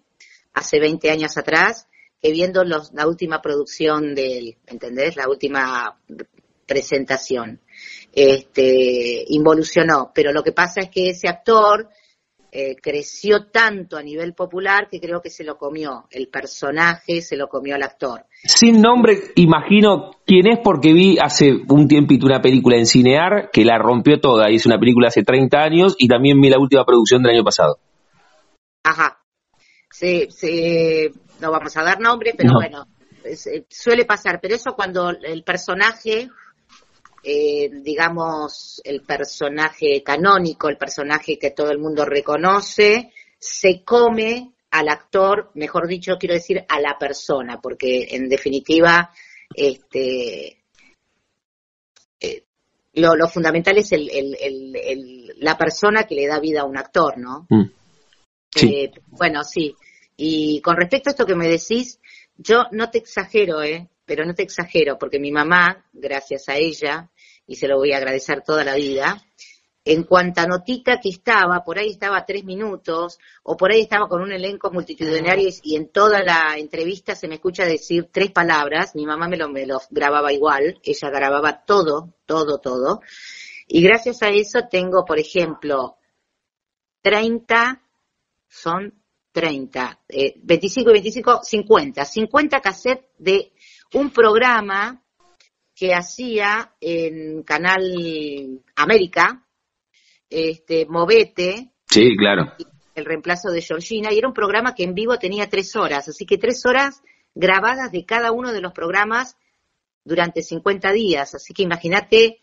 hace 20 años atrás que viendo la última producción de él, ¿entendés? La última presentación. Este, involucionó, pero lo que pasa es que ese actor eh, creció tanto a nivel popular que creo que se lo comió. El personaje se lo comió al actor. Sin nombre, imagino quién es porque vi hace un tiempito una película en Cinear que la rompió toda y es una película hace 30 años y también vi la última producción del año pasado. Ajá. Sí, sí, no vamos a dar nombre, pero bueno, eh, suele pasar. Pero eso cuando el personaje eh, digamos, el personaje canónico, el personaje que todo el mundo reconoce, se come al actor, mejor dicho, quiero decir, a la persona, porque en definitiva, este, eh, lo, fundamental es el, la persona que le da vida a un actor, ¿no? Mm. Eh, bueno, sí. Y con respecto a esto que me decís, yo no te exagero, ¿eh? Pero no te exagero, porque mi mamá, gracias a ella, y se lo voy a agradecer toda la vida. En cuanta notita que estaba, por ahí estaba tres minutos, o por ahí estaba con un elenco multitudinario y en toda la entrevista se me escucha decir tres palabras, mi mamá me lo, me lo grababa igual, ella grababa todo, todo, todo. Y gracias a eso tengo, por ejemplo, 30, son 30, eh, 25 y 25, 50, 50 cassettes de un programa que hacía en Canal América, este, Movete. Sí, claro. El reemplazo de Georgina, y era un programa que en vivo tenía tres horas, así que tres horas grabadas de cada uno de los programas durante 50 días. Así que imagínate,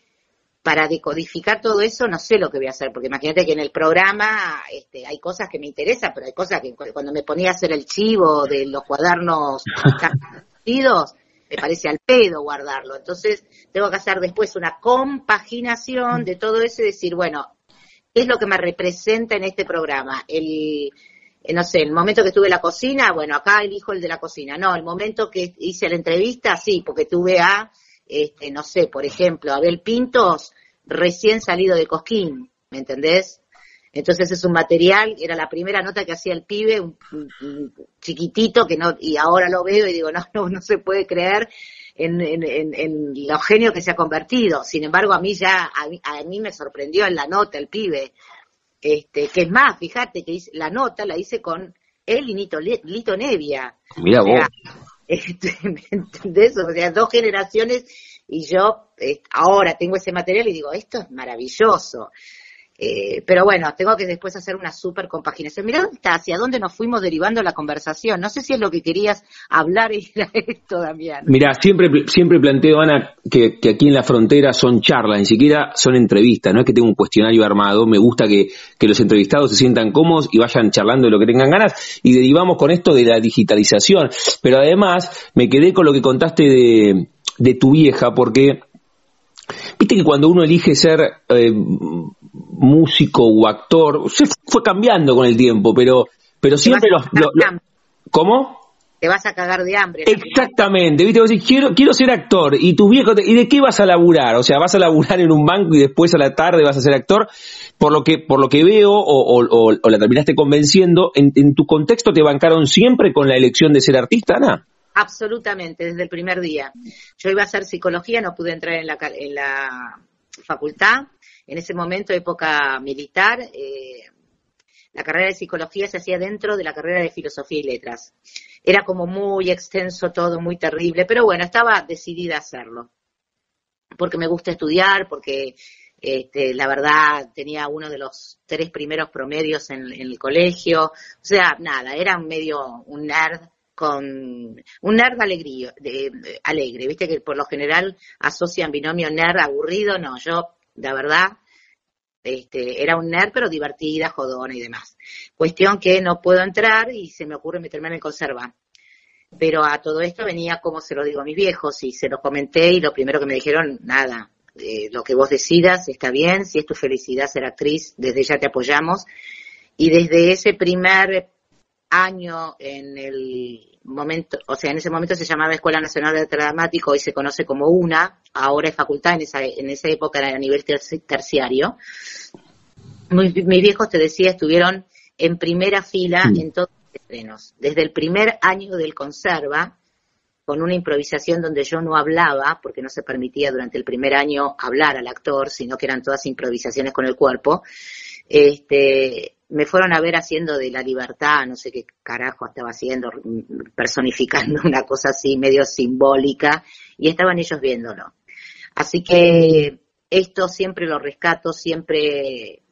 para decodificar todo eso, no sé lo que voy a hacer, porque imagínate que en el programa este, hay cosas que me interesan, pero hay cosas que cuando me ponía a hacer el chivo de los cuadernos me parece al pedo guardarlo. Entonces, tengo que hacer después una compaginación de todo eso y decir, bueno, ¿qué es lo que me representa en este programa? El, eh, no sé, el momento que estuve en la cocina, bueno, acá elijo el de la cocina. No, el momento que hice la entrevista, sí, porque tuve a, este, no sé, por ejemplo, Abel Pintos recién salido de Cosquín, ¿me entendés? Entonces es un material, era la primera nota que hacía el pibe, un, chiquitito que no, y ahora lo veo y digo, no, no, no se puede creer en, en, en, lo genio que se ha convertido. Sin embargo, a mí ya, a mí, me sorprendió en la nota el pibe. Este, que es más, fíjate que la nota la hice con él y Nito, Lito Nevia. Mira vos. Este, ¿Me entendés? O sea, dos generaciones y yo eh, ahora tengo ese material y digo, esto es maravilloso. Eh, pero bueno, tengo que después hacer una super compaginación. Mirá hacia dónde nos fuimos derivando la conversación. No sé si es lo que querías hablar y era esto, Damián. Mira, siempre, siempre planteo, Ana, que, aquí en la frontera son charlas, ni siquiera son entrevistas. No es que tenga un cuestionario armado. Me gusta que, que los entrevistados se sientan cómodos y vayan charlando de lo que tengan ganas. Y derivamos con esto de la digitalización. Pero además, me quedé con lo que contaste de, de tu vieja, porque Viste que cuando uno elige ser eh, músico o actor, se fue cambiando con el tiempo, pero, pero siempre los, ¿Cómo? Te vas a cagar de hambre. Exactamente, viste, vos decís, quiero, quiero ser actor, y tu viejo, ¿y de qué vas a laburar? O sea, vas a laburar en un banco y después a la tarde vas a ser actor, por lo que, por lo que veo, o, o, la terminaste convenciendo, en, en, tu contexto te bancaron siempre con la elección de ser artista, Ana. Absolutamente, desde el primer día. Yo iba a hacer psicología, no pude entrar en la, en la facultad. En ese momento, época militar, eh, la carrera de psicología se hacía dentro de la carrera de filosofía y letras. Era como muy extenso todo, muy terrible, pero bueno, estaba decidida a hacerlo. Porque me gusta estudiar, porque este, la verdad tenía uno de los tres primeros promedios en, en el colegio. O sea, nada, era medio un nerd con un nerd alegría, de, alegre, viste que por lo general asocian binomio nerd aburrido, no, yo, la verdad, este, era un nerd pero divertida, jodona y demás. Cuestión que no puedo entrar y se me ocurre meterme en el conserva. Pero a todo esto venía como se lo digo a mis viejos y se lo comenté y lo primero que me dijeron, nada, eh, lo que vos decidas está bien, si es tu felicidad ser actriz, desde ya te apoyamos. Y desde ese primer año en el momento, o sea, en ese momento se llamaba Escuela Nacional de Teatro Dramático, hoy se conoce como UNA, ahora es facultad, en esa, en esa época era a nivel terciario. Mis, viejos, te decía, estuvieron en primera fila en todos los estrenos. Desde el primer año del conserva, con una improvisación donde yo no hablaba, porque no se permitía durante el primer año hablar al actor, sino que eran todas improvisaciones con el cuerpo. Este, me fueron a ver haciendo de la libertad, no sé qué carajo estaba haciendo, personificando una cosa así medio simbólica, y estaban ellos viéndolo. Así que esto siempre lo rescato, siempre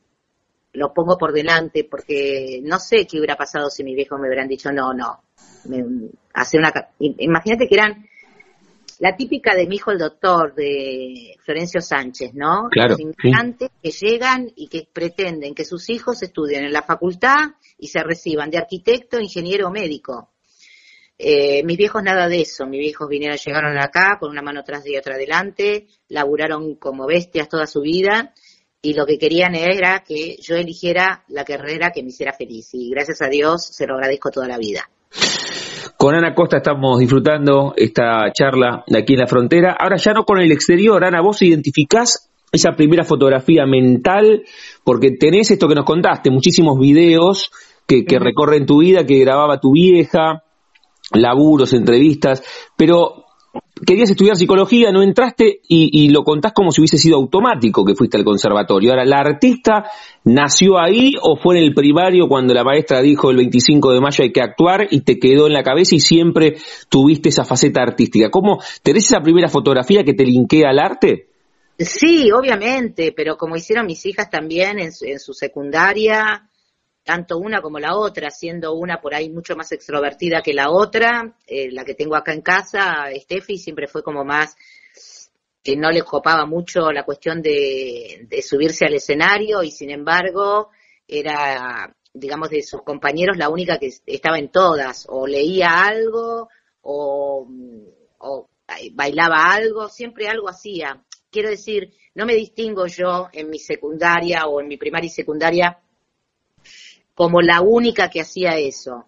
lo pongo por delante, porque no sé qué hubiera pasado si mis viejos me hubieran dicho, no, no, hace una, imagínate que eran la típica de mi hijo el doctor, de Florencio Sánchez, ¿no? Claro. Los inmigrantes que llegan y que pretenden que sus hijos estudien en la facultad y se reciban de arquitecto, ingeniero o médico. Eh, mis viejos nada de eso, mis viejos vinieron, llegaron acá con una mano atrás y otra adelante, laburaron como bestias toda su vida y lo que querían era que yo eligiera la carrera que me hiciera feliz y gracias a Dios se lo agradezco toda la vida Con Ana Costa estamos disfrutando esta charla de aquí en la frontera. Ahora ya no con el exterior, Ana, vos identificás esa primera fotografía mental, porque tenés esto que nos contaste, muchísimos videos que, que recorren tu vida, que grababa tu vieja, laburos, entrevistas, pero querías estudiar psicología, no entraste y, lo contás como si hubiese sido automático que fuiste al conservatorio. Ahora, ¿la artista nació ahí o fue en el primario cuando la maestra dijo el 25 de mayo hay que actuar y te quedó en la cabeza y siempre tuviste esa faceta artística? ¿Cómo tenés esa primera fotografía que te linkea al arte? Sí, obviamente, pero como hicieron mis hijas también en su secundaria, tanto una como la otra, siendo una por ahí mucho más extrovertida que la otra, eh, la que tengo acá en casa, Steffi, siempre fue como más que no le copaba mucho la cuestión de, subirse al escenario y sin embargo era, digamos, de sus compañeros la única que estaba en todas, o leía algo o, o bailaba algo, siempre algo hacía. Quiero decir, no me distingo yo en mi secundaria o en mi primaria y secundaria como la única que hacía eso.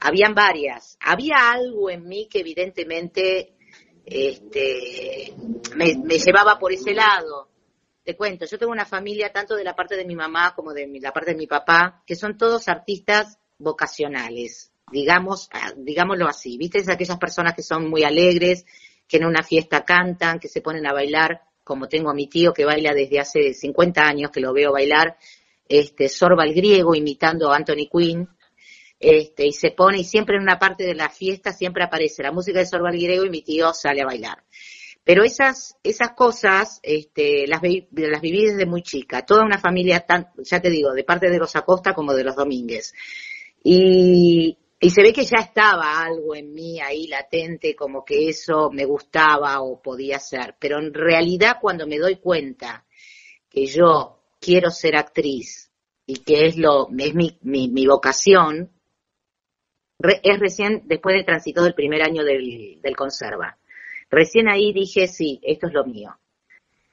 Habían varias. Había algo en mí que evidentemente este, me, llevaba por ese lado. Te cuento, yo tengo una familia tanto de la parte de mi mamá como de la parte de mi papá, que son todos artistas vocacionales, digamos, ah, digámoslo así. ¿Viste? Es aquellas personas que son muy alegres, que en una fiesta cantan, que se ponen a bailar, como tengo a mi tío que baila desde hace 50 años, que lo veo bailar, este, sorba el griego imitando a Anthony Quinn, este, y se pone, y siempre en una parte de la fiesta siempre aparece la música de sorba el griego y mi tío sale a bailar. Pero esas, esas cosas, este, las, las viví desde muy chica, toda una familia tan, ya te digo, de parte de los Acosta como de los Domínguez. Y, y se ve que ya estaba algo en mí ahí latente, como que eso me gustaba o podía ser. Pero en realidad cuando me doy cuenta que yo quiero ser actriz y que es lo es mi, mi, vocación, es recién después de transitado el primer año del, del conserva. Recién ahí dije, sí, esto es lo mío.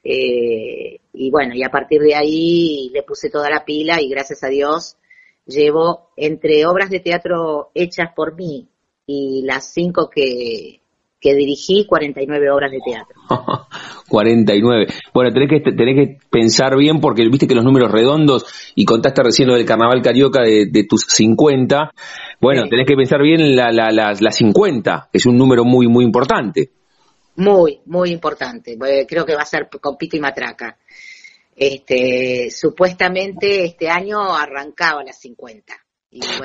Eh, y bueno, y a partir de ahí le puse toda la pila y gracias a Dios llevo entre obras de teatro hechas por mí y las cinco que, que dirigí 49 obras de teatro. 49. Bueno, tenés que, tenés que pensar bien porque viste que los números redondos, y contaste recién lo del carnaval carioca de, tus 50, bueno, tenés que pensar bien la, la, la, la 50, que es un número muy, muy importante. Muy, muy importante. Creo que va a ser con pito y matraca. Este, supuestamente este año arrancaba las 50.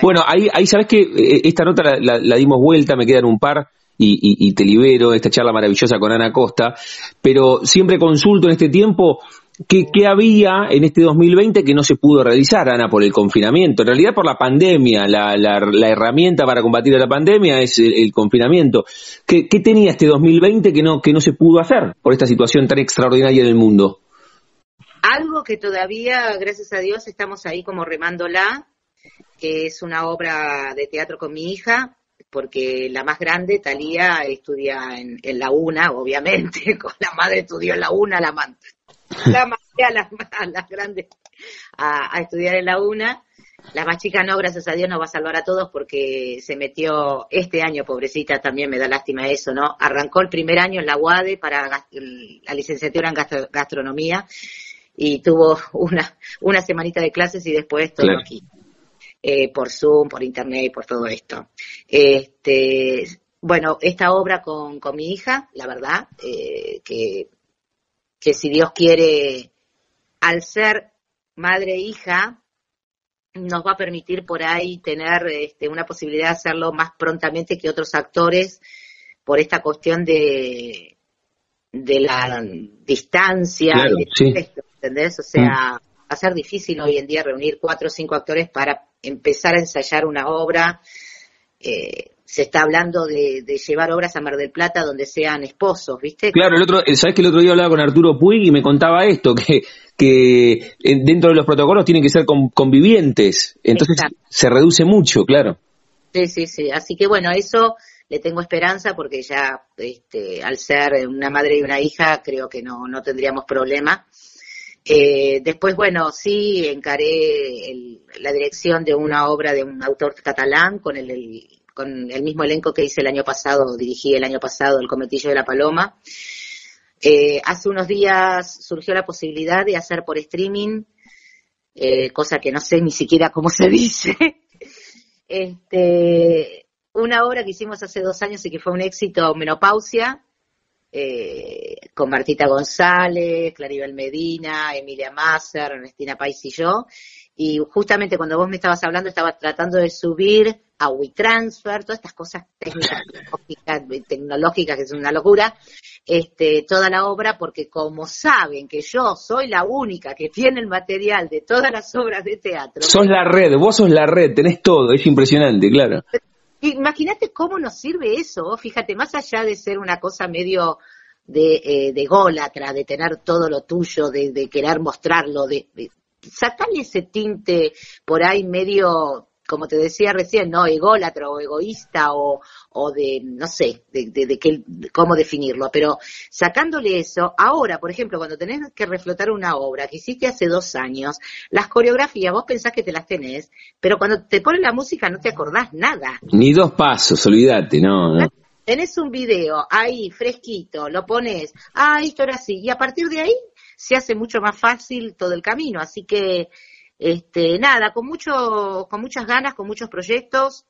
bueno. ahí, ahí sabes que esta nota la, la dimos vuelta, me quedan un par y, te libero esta charla maravillosa con Ana Costa, pero siempre consulto en este tiempo ¿Qué, había en este 2020 que no se pudo realizar, Ana, por el confinamiento? En realidad por la pandemia, la, la, herramienta para combatir la pandemia es el, confinamiento. ¿Qué, ¿Qué, tenía este 2020 que no, que no se pudo hacer por esta situación tan extraordinaria en el mundo? Algo que todavía, gracias a Dios, estamos ahí como remándola, que es una obra de teatro con mi hija, porque la más grande, Talía, estudia en, la UNA, obviamente, con la madre estudió en la UNA, la, la mandé a las, grandes a, estudiar en la UNA. La más chica no, gracias a Dios, nos va a salvar a todos porque se metió este año, pobrecita, también me da lástima eso, ¿no? Arrancó el primer año en la UADE para la licenciatura en gastronomía y tuvo una, una semanita de clases y después todo aquí. Eh, por Zoom, por Internet y por todo esto. Este, bueno, esta obra con, con mi hija, la verdad, eh, que, que si Dios quiere, al ser madre e hija, nos va a permitir por ahí tener este, una posibilidad de hacerlo más prontamente que otros actores por esta cuestión de, de la distancia, ¿entendés? O sea, mm. A ser difícil hoy en día reunir cuatro o cinco actores para empezar a ensayar una obra. Eh, se está hablando de, llevar obras a Mar del Plata donde sean esposos, ¿viste? Claro, el otro, sabes que el otro día hablaba con Arturo Puig y me contaba esto, que, que dentro de los protocolos tienen que ser convivientes, entonces se reduce mucho, claro. Sí, sí, sí, así que bueno, eso le tengo esperanza porque ya este, al ser una madre y una hija creo que no, no tendríamos problema. Eh, después, bueno, sí, encaré la dirección de una obra de un autor catalán con el, con el mismo elenco que hice el año pasado, dirigí el año pasado El Cometillo de la Paloma. Eh, hace unos días surgió la posibilidad de hacer por streaming, eh, cosa que no sé ni siquiera cómo se dice, este, una obra que hicimos hace dos años y que fue un éxito, Menopausia, eh, con Martita González, Claribel Medina, Emilia Masser, Ernestina Pais y yo. Y justamente cuando vos me estabas hablando, estaba tratando de subir a WeTransfer, todas estas cosas técnicas, tecnológicas, que es una locura, este, toda la obra, porque como saben que yo soy la única que tiene el material de todas las obras de teatro. Sos la red, vos sos la red, tenés todo, es impresionante, claro. Imagínate cómo nos sirve eso, fíjate, más allá de ser una cosa medio de, eh, de gólatra, de tener todo lo tuyo, de, de querer mostrarlo, de, de sacarle ese tinte por ahí medio como te decía recién, ¿no? Ególatra o egoísta o, o de, no sé, de, de, de qué, cómo definirlo, pero sacándole eso, ahora, por ejemplo, cuando tenés que reflotar una obra que hiciste hace dos años, las coreografías vos pensás que te las tenés, pero cuando te ponen la música no te acordás nada. Ni dos pasos, olvídate, no. no. Tenés un video ahí, fresquito, lo pones, ah, esto era así, y a partir de ahí se hace mucho más fácil todo el camino, así que este, nada, con mucho, con muchas ganas, con muchos proyectos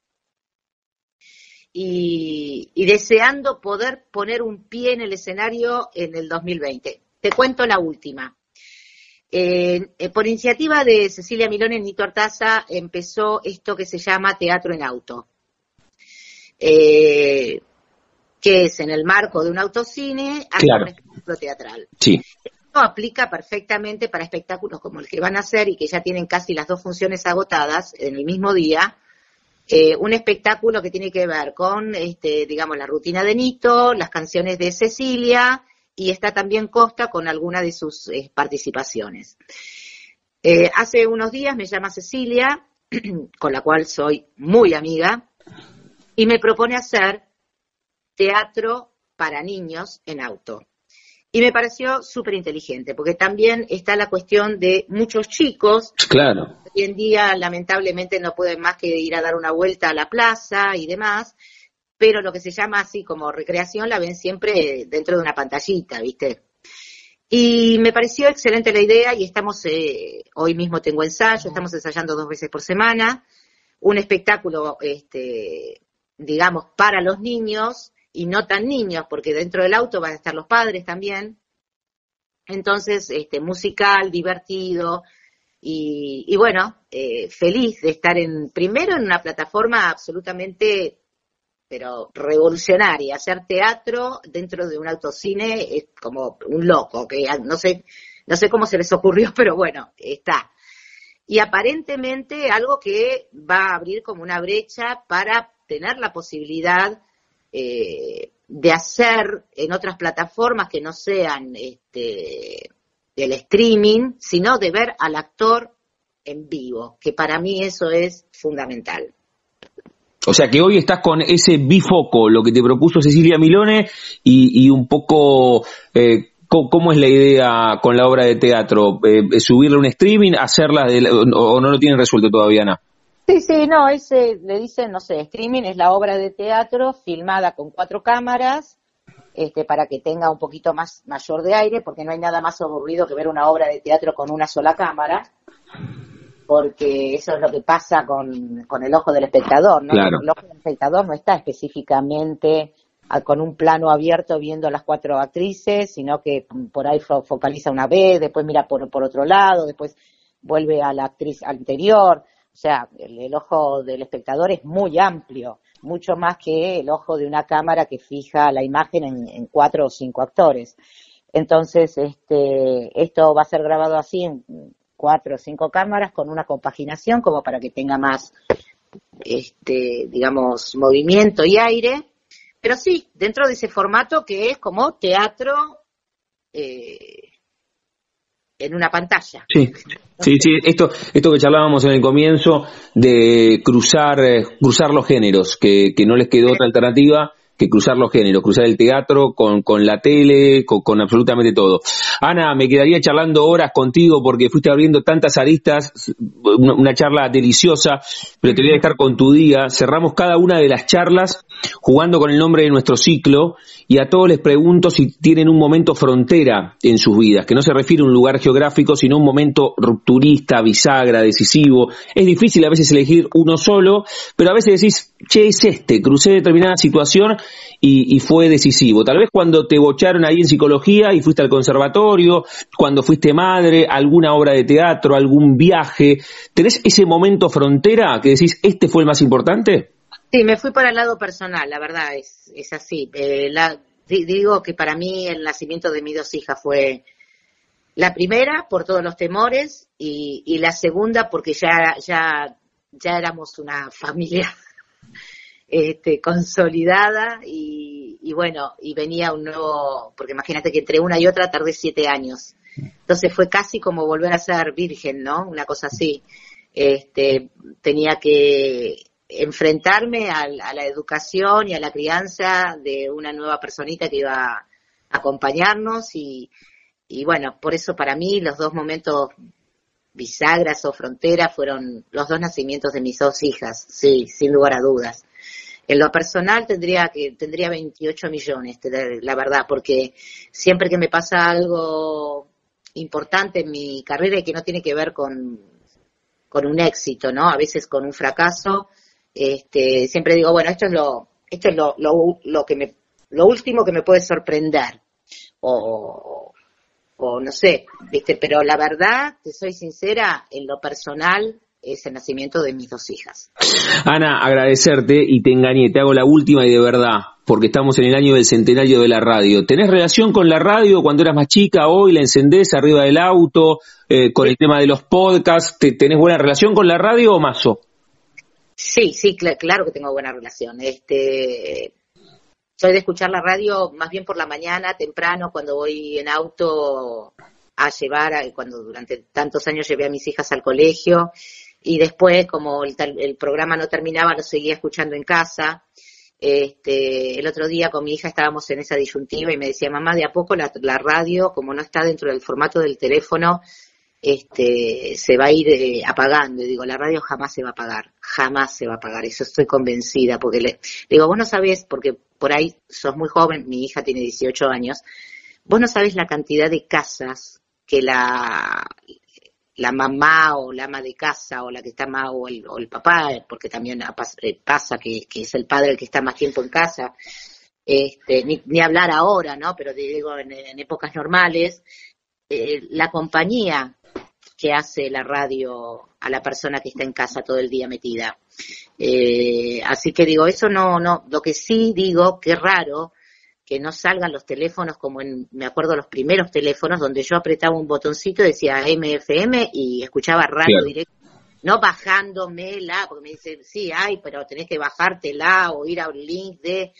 y, y, deseando poder poner un pie en el escenario en el 2020. Te cuento la última. Eh, eh, por iniciativa de Cecilia Milón y Nito Artaza empezó esto que se llama Teatro en Auto, eh, que es en el marco de un autocine Claro. un espectáculo teatral. Sí, aplica perfectamente para espectáculos como el que van a hacer y que ya tienen casi las dos funciones agotadas en el mismo día. Eh, un espectáculo que tiene que ver con, este, digamos, la rutina de Nito, las canciones de Cecilia y está también Costa con alguna de sus eh, participaciones. Eh, hace unos días me llama Cecilia, con la cual soy muy amiga, y me propone hacer teatro para niños en auto. Y me pareció súper inteligente, porque también está la cuestión de muchos chicos claro. hoy en día lamentablemente no pueden más que ir a dar una vuelta a la plaza y demás, pero lo que se llama así como recreación la ven siempre dentro de una pantallita, ¿viste? Y me pareció excelente la idea y estamos, eh, hoy mismo tengo ensayo, estamos ensayando dos veces por semana, un espectáculo, este, digamos, para los niños y no tan niños, porque dentro del auto van a estar los padres también. Entonces, este, musical, divertido, y, y bueno, eh, feliz de estar en, primero en una plataforma absolutamente, pero revolucionaria. Hacer teatro dentro de un autocine es como un loco, que no sé, no sé cómo se les ocurrió, pero bueno, está. Y aparentemente algo que va a abrir como una brecha para tener la posibilidad eh, de hacer en otras plataformas que no sean este, streaming, sino de ver al actor en vivo, que para mí eso es fundamental. O sea que hoy estás con ese bifoco, lo que te propuso Cecilia Milone, y, y un poco, eh, ¿cómo, ¿cómo, es la idea con la obra de teatro? Eh, ¿Subirla a un streaming, hacerla, de o, no lo tienen resuelto todavía, Ana? Sí, sí, no, ese, le dicen, no sé, streaming es la obra de teatro filmada con cuatro cámaras, este, para que tenga un poquito más mayor de aire, porque no hay nada más aburrido que ver una obra de teatro con una sola cámara, porque eso es lo que pasa con, con el ojo del espectador, ¿no? Claro. El ojo del espectador no está específicamente a, con un plano abierto viendo a las cuatro actrices, sino que por ahí fo focaliza una vez, después mira por, por otro lado, después vuelve a la actriz anterior. O sea, el, ojo del espectador es muy amplio mucho más que el ojo de una cámara que fija la imagen en, en, cuatro o cinco actores. Entonces, este, esto va a ser grabado así en cuatro o cinco cámaras con una compaginación como para que tenga más, este, digamos, movimiento y aire. Pero sí, dentro de ese formato que es como teatro eh, en una pantalla. Sí. Sí, sí, esto, esto que charlábamos en el comienzo de cruzar, eh, cruzar los géneros, que, que no les quedó otra alternativa que cruzar los géneros, cruzar el teatro con, con la tele, con, absolutamente todo. Ana, me quedaría charlando horas contigo porque fuiste abriendo tantas aristas, una, charla deliciosa, pero te voy a dejar con tu día. Cerramos cada una de las charlas jugando con el nombre de nuestro ciclo y a todos les pregunto si tienen un momento frontera en sus vidas, que no se refiere a un lugar geográfico, sino un momento rupturista, bisagra, decisivo. Es difícil a veces elegir uno solo, pero a veces decís, che, es este, crucé determinada situación y, fue decisivo. Tal vez cuando te bocharon ahí en psicología y fuiste al conservatorio, cuando fuiste madre, alguna obra de teatro, algún viaje. ¿Tenés ese momento frontera que decís, este fue el más importante? Sí, me fui para el lado personal, la verdad, es, es así. Eh, digo que para mí el nacimiento de mis dos hijas fue la primera por todos los temores y, y la segunda porque ya, ya, ya éramos una familia este, consolidada y, bueno, y venía un nuevo, porque imagínate que entre una y otra tardé siete años. Entonces fue casi como volver a ser virgen, ¿no? Una cosa así. Este, tenía que enfrentarme a, la educación y a la crianza de una nueva personita que iba a acompañarnos y, y bueno, por eso para mí los dos momentos bisagras o fronteras fueron los dos nacimientos de mis dos hijas, sí, sin lugar a dudas. En lo personal tendría que tendría 28 millones, la verdad, porque siempre que me pasa algo importante en mi carrera y que no tiene que ver con, con un éxito, ¿no? A veces con un fracaso, este, siempre digo, bueno, esto es lo, esto es lo, lo, que me, lo último que me puede sorprender. O, o no sé, viste, pero la verdad, te soy sincera, en lo personal, es el nacimiento de mis dos hijas. Ana, agradecerte y te engañé, te hago la última y de verdad, porque estamos en el año del centenario de la radio. ¿Tenés relación con la radio cuando eras más chica? Hoy la encendés arriba del auto, eh, con el tema de los podcasts. ¿Tenés buena relación con la radio o mazo? Sí, sí, claro que tengo buena relación. Este, soy de escuchar la radio más bien por la mañana, temprano, cuando voy en auto a llevar, cuando durante tantos años llevé a mis hijas al colegio y después, como el, el programa no terminaba, lo seguía escuchando en casa. Este, el otro día con mi hija estábamos en esa disyuntiva y me decía, mamá, de a poco la, la radio, como no está dentro del formato del teléfono, este, se va a ir eh, apagando. Y digo, la radio jamás se va a apagar, jamás se va a apagar, eso estoy convencida, porque digo, vos no sabés, porque por ahí sos muy joven, mi hija tiene 18 años, vos no sabés la cantidad de casas que la, la mamá o la ama de casa o la que está más, o el, o el papá, porque también eh, pasa que, que, es el padre el que está más tiempo en casa, este, ni, ni hablar ahora, ¿no? Pero digo, en, épocas normales, eh, la compañía que hace la radio a la persona que está en casa todo el día metida. Eh, así que digo, eso no, no, lo que sí digo, que raro que no salgan los teléfonos como en, me acuerdo los primeros teléfonos donde yo apretaba un botoncito, decía MFM y escuchaba radio directo, no bajándomela, porque me dice, sí, hay, pero tenés que bajártela o ir a un link de,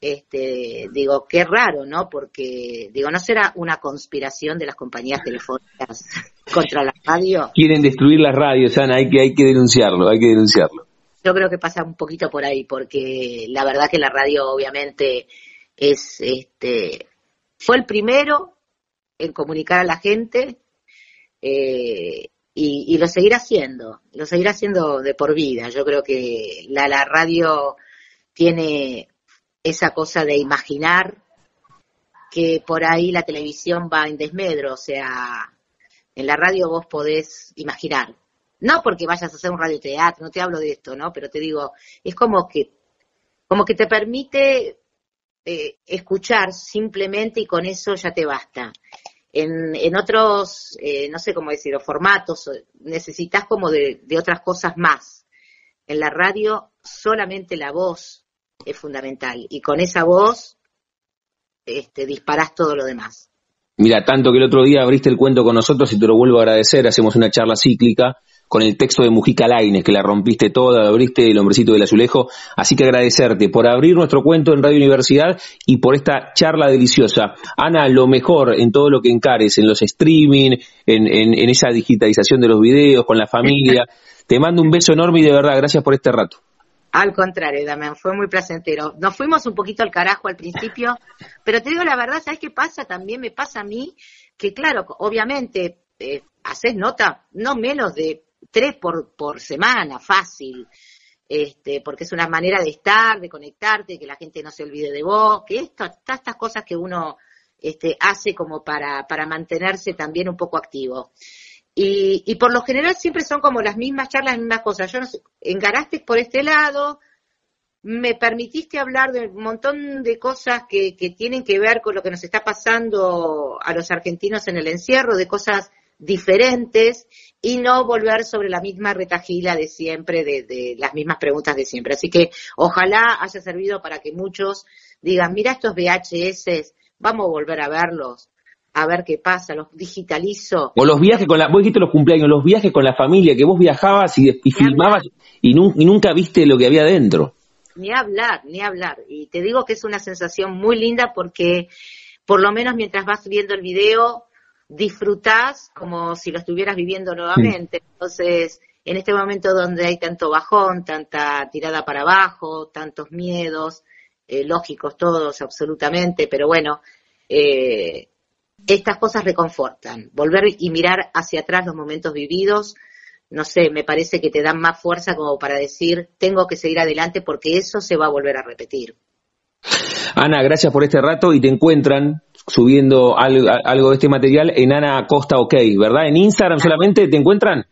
este, digo, qué raro, ¿no? Porque, digo, ¿no será una conspiración de las compañías telefónicas contra la radio? Quieren destruir las radios, Ana, hay que, hay que denunciarlo, hay que denunciarlo. Yo creo que pasa un poquito por ahí, porque la verdad que la radio obviamente es, este, fue el primero en comunicar a la gente eh, y, lo seguirá haciendo, lo seguirá haciendo de por vida. Yo creo que la, la radio tiene esa cosa de imaginar que por ahí la televisión va en desmedro, o sea, en la radio vos podés imaginar. No porque vayas a hacer un radioteatro, no te hablo de esto, ¿no? Pero te digo, es como que, como que te permite eh, escuchar simplemente y con eso ya te basta. En, en otros, eh, no sé cómo decirlo, formatos, necesitas como de, de otras cosas más. En la radio solamente la voz es fundamental. Y con esa voz este, disparás todo lo demás. Mira, tanto que el otro día abriste el cuento con nosotros y te lo vuelvo a agradecer, hacemos una charla cíclica con el texto de Mujica Laines, que la rompiste toda, abriste el hombrecito del azulejo, así que agradecerte por abrir nuestro cuento en Radio Universidad y por esta charla deliciosa. Ana, lo mejor en todo lo que encares, en los streaming, en, en esa digitalización de los videos, con la familia. Te mando un beso enorme y de verdad, gracias por este rato. Al contrario, Damián, fue muy placentero. Nos fuimos un poquito al carajo al principio, pero te digo la verdad, ¿sabes qué pasa? También me pasa a mí que, claro, obviamente, eh, haces nota no menos de tres por, por semana, fácil, este, porque es una manera de estar, de conectarte, que la gente no se olvide de vos, que esto, estas cosas que uno este, hace como para, para mantenerse también un poco activo. Y, y, por lo general siempre son como las mismas charlas, las mismas cosas. Yo no sé, engaraste por este lado, me permitiste hablar de un montón de cosas que, que tienen que ver con lo que nos está pasando a los argentinos en el encierro, de cosas diferentes y no volver sobre la misma retajila de siempre, de, de, las mismas preguntas de siempre. Así que ojalá haya servido para que muchos digan, mira estos VHS, vamos a volver a verlos, a ver qué pasa, los digitalizo. O los viajes con la, vos dijiste los cumpleaños, los viajes con la familia, que vos viajabas y, y filmabas y, nu, y, nunca viste lo que había dentro. Ni hablar, ni hablar. Y te digo que es una sensación muy linda porque por lo menos mientras vas viendo el video, disfrutás como si lo estuvieras viviendo nuevamente. Sí. Entonces, en este momento donde hay tanto bajón, tanta tirada para abajo, tantos miedos, eh, lógicos todos, absolutamente, pero bueno, eh, estas cosas reconfortan. Volver y mirar hacia atrás los momentos vividos, no sé, me parece que te dan más fuerza como para decir, tengo que seguir adelante porque eso se va a volver a repetir. Ana, gracias por este rato y te encuentran subiendo algo, algo de este material en Ana Costa OK, ¿verdad? ¿En Instagram solamente te encuentran?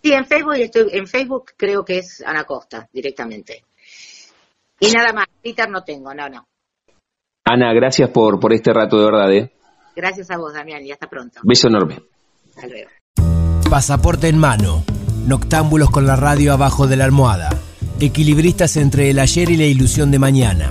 Sí, en Facebook, estoy, en Facebook creo que es Ana Costa directamente. Y nada más, Twitter no tengo, no, no. Ana, gracias por, por este rato de verdad, ¿eh? Gracias a vos, Damián, y hasta pronto. Beso enorme. Hasta luego. Pasaporte en mano. Noctámbulos con la radio abajo de la almohada. Equilibristas entre el ayer y la ilusión de mañana.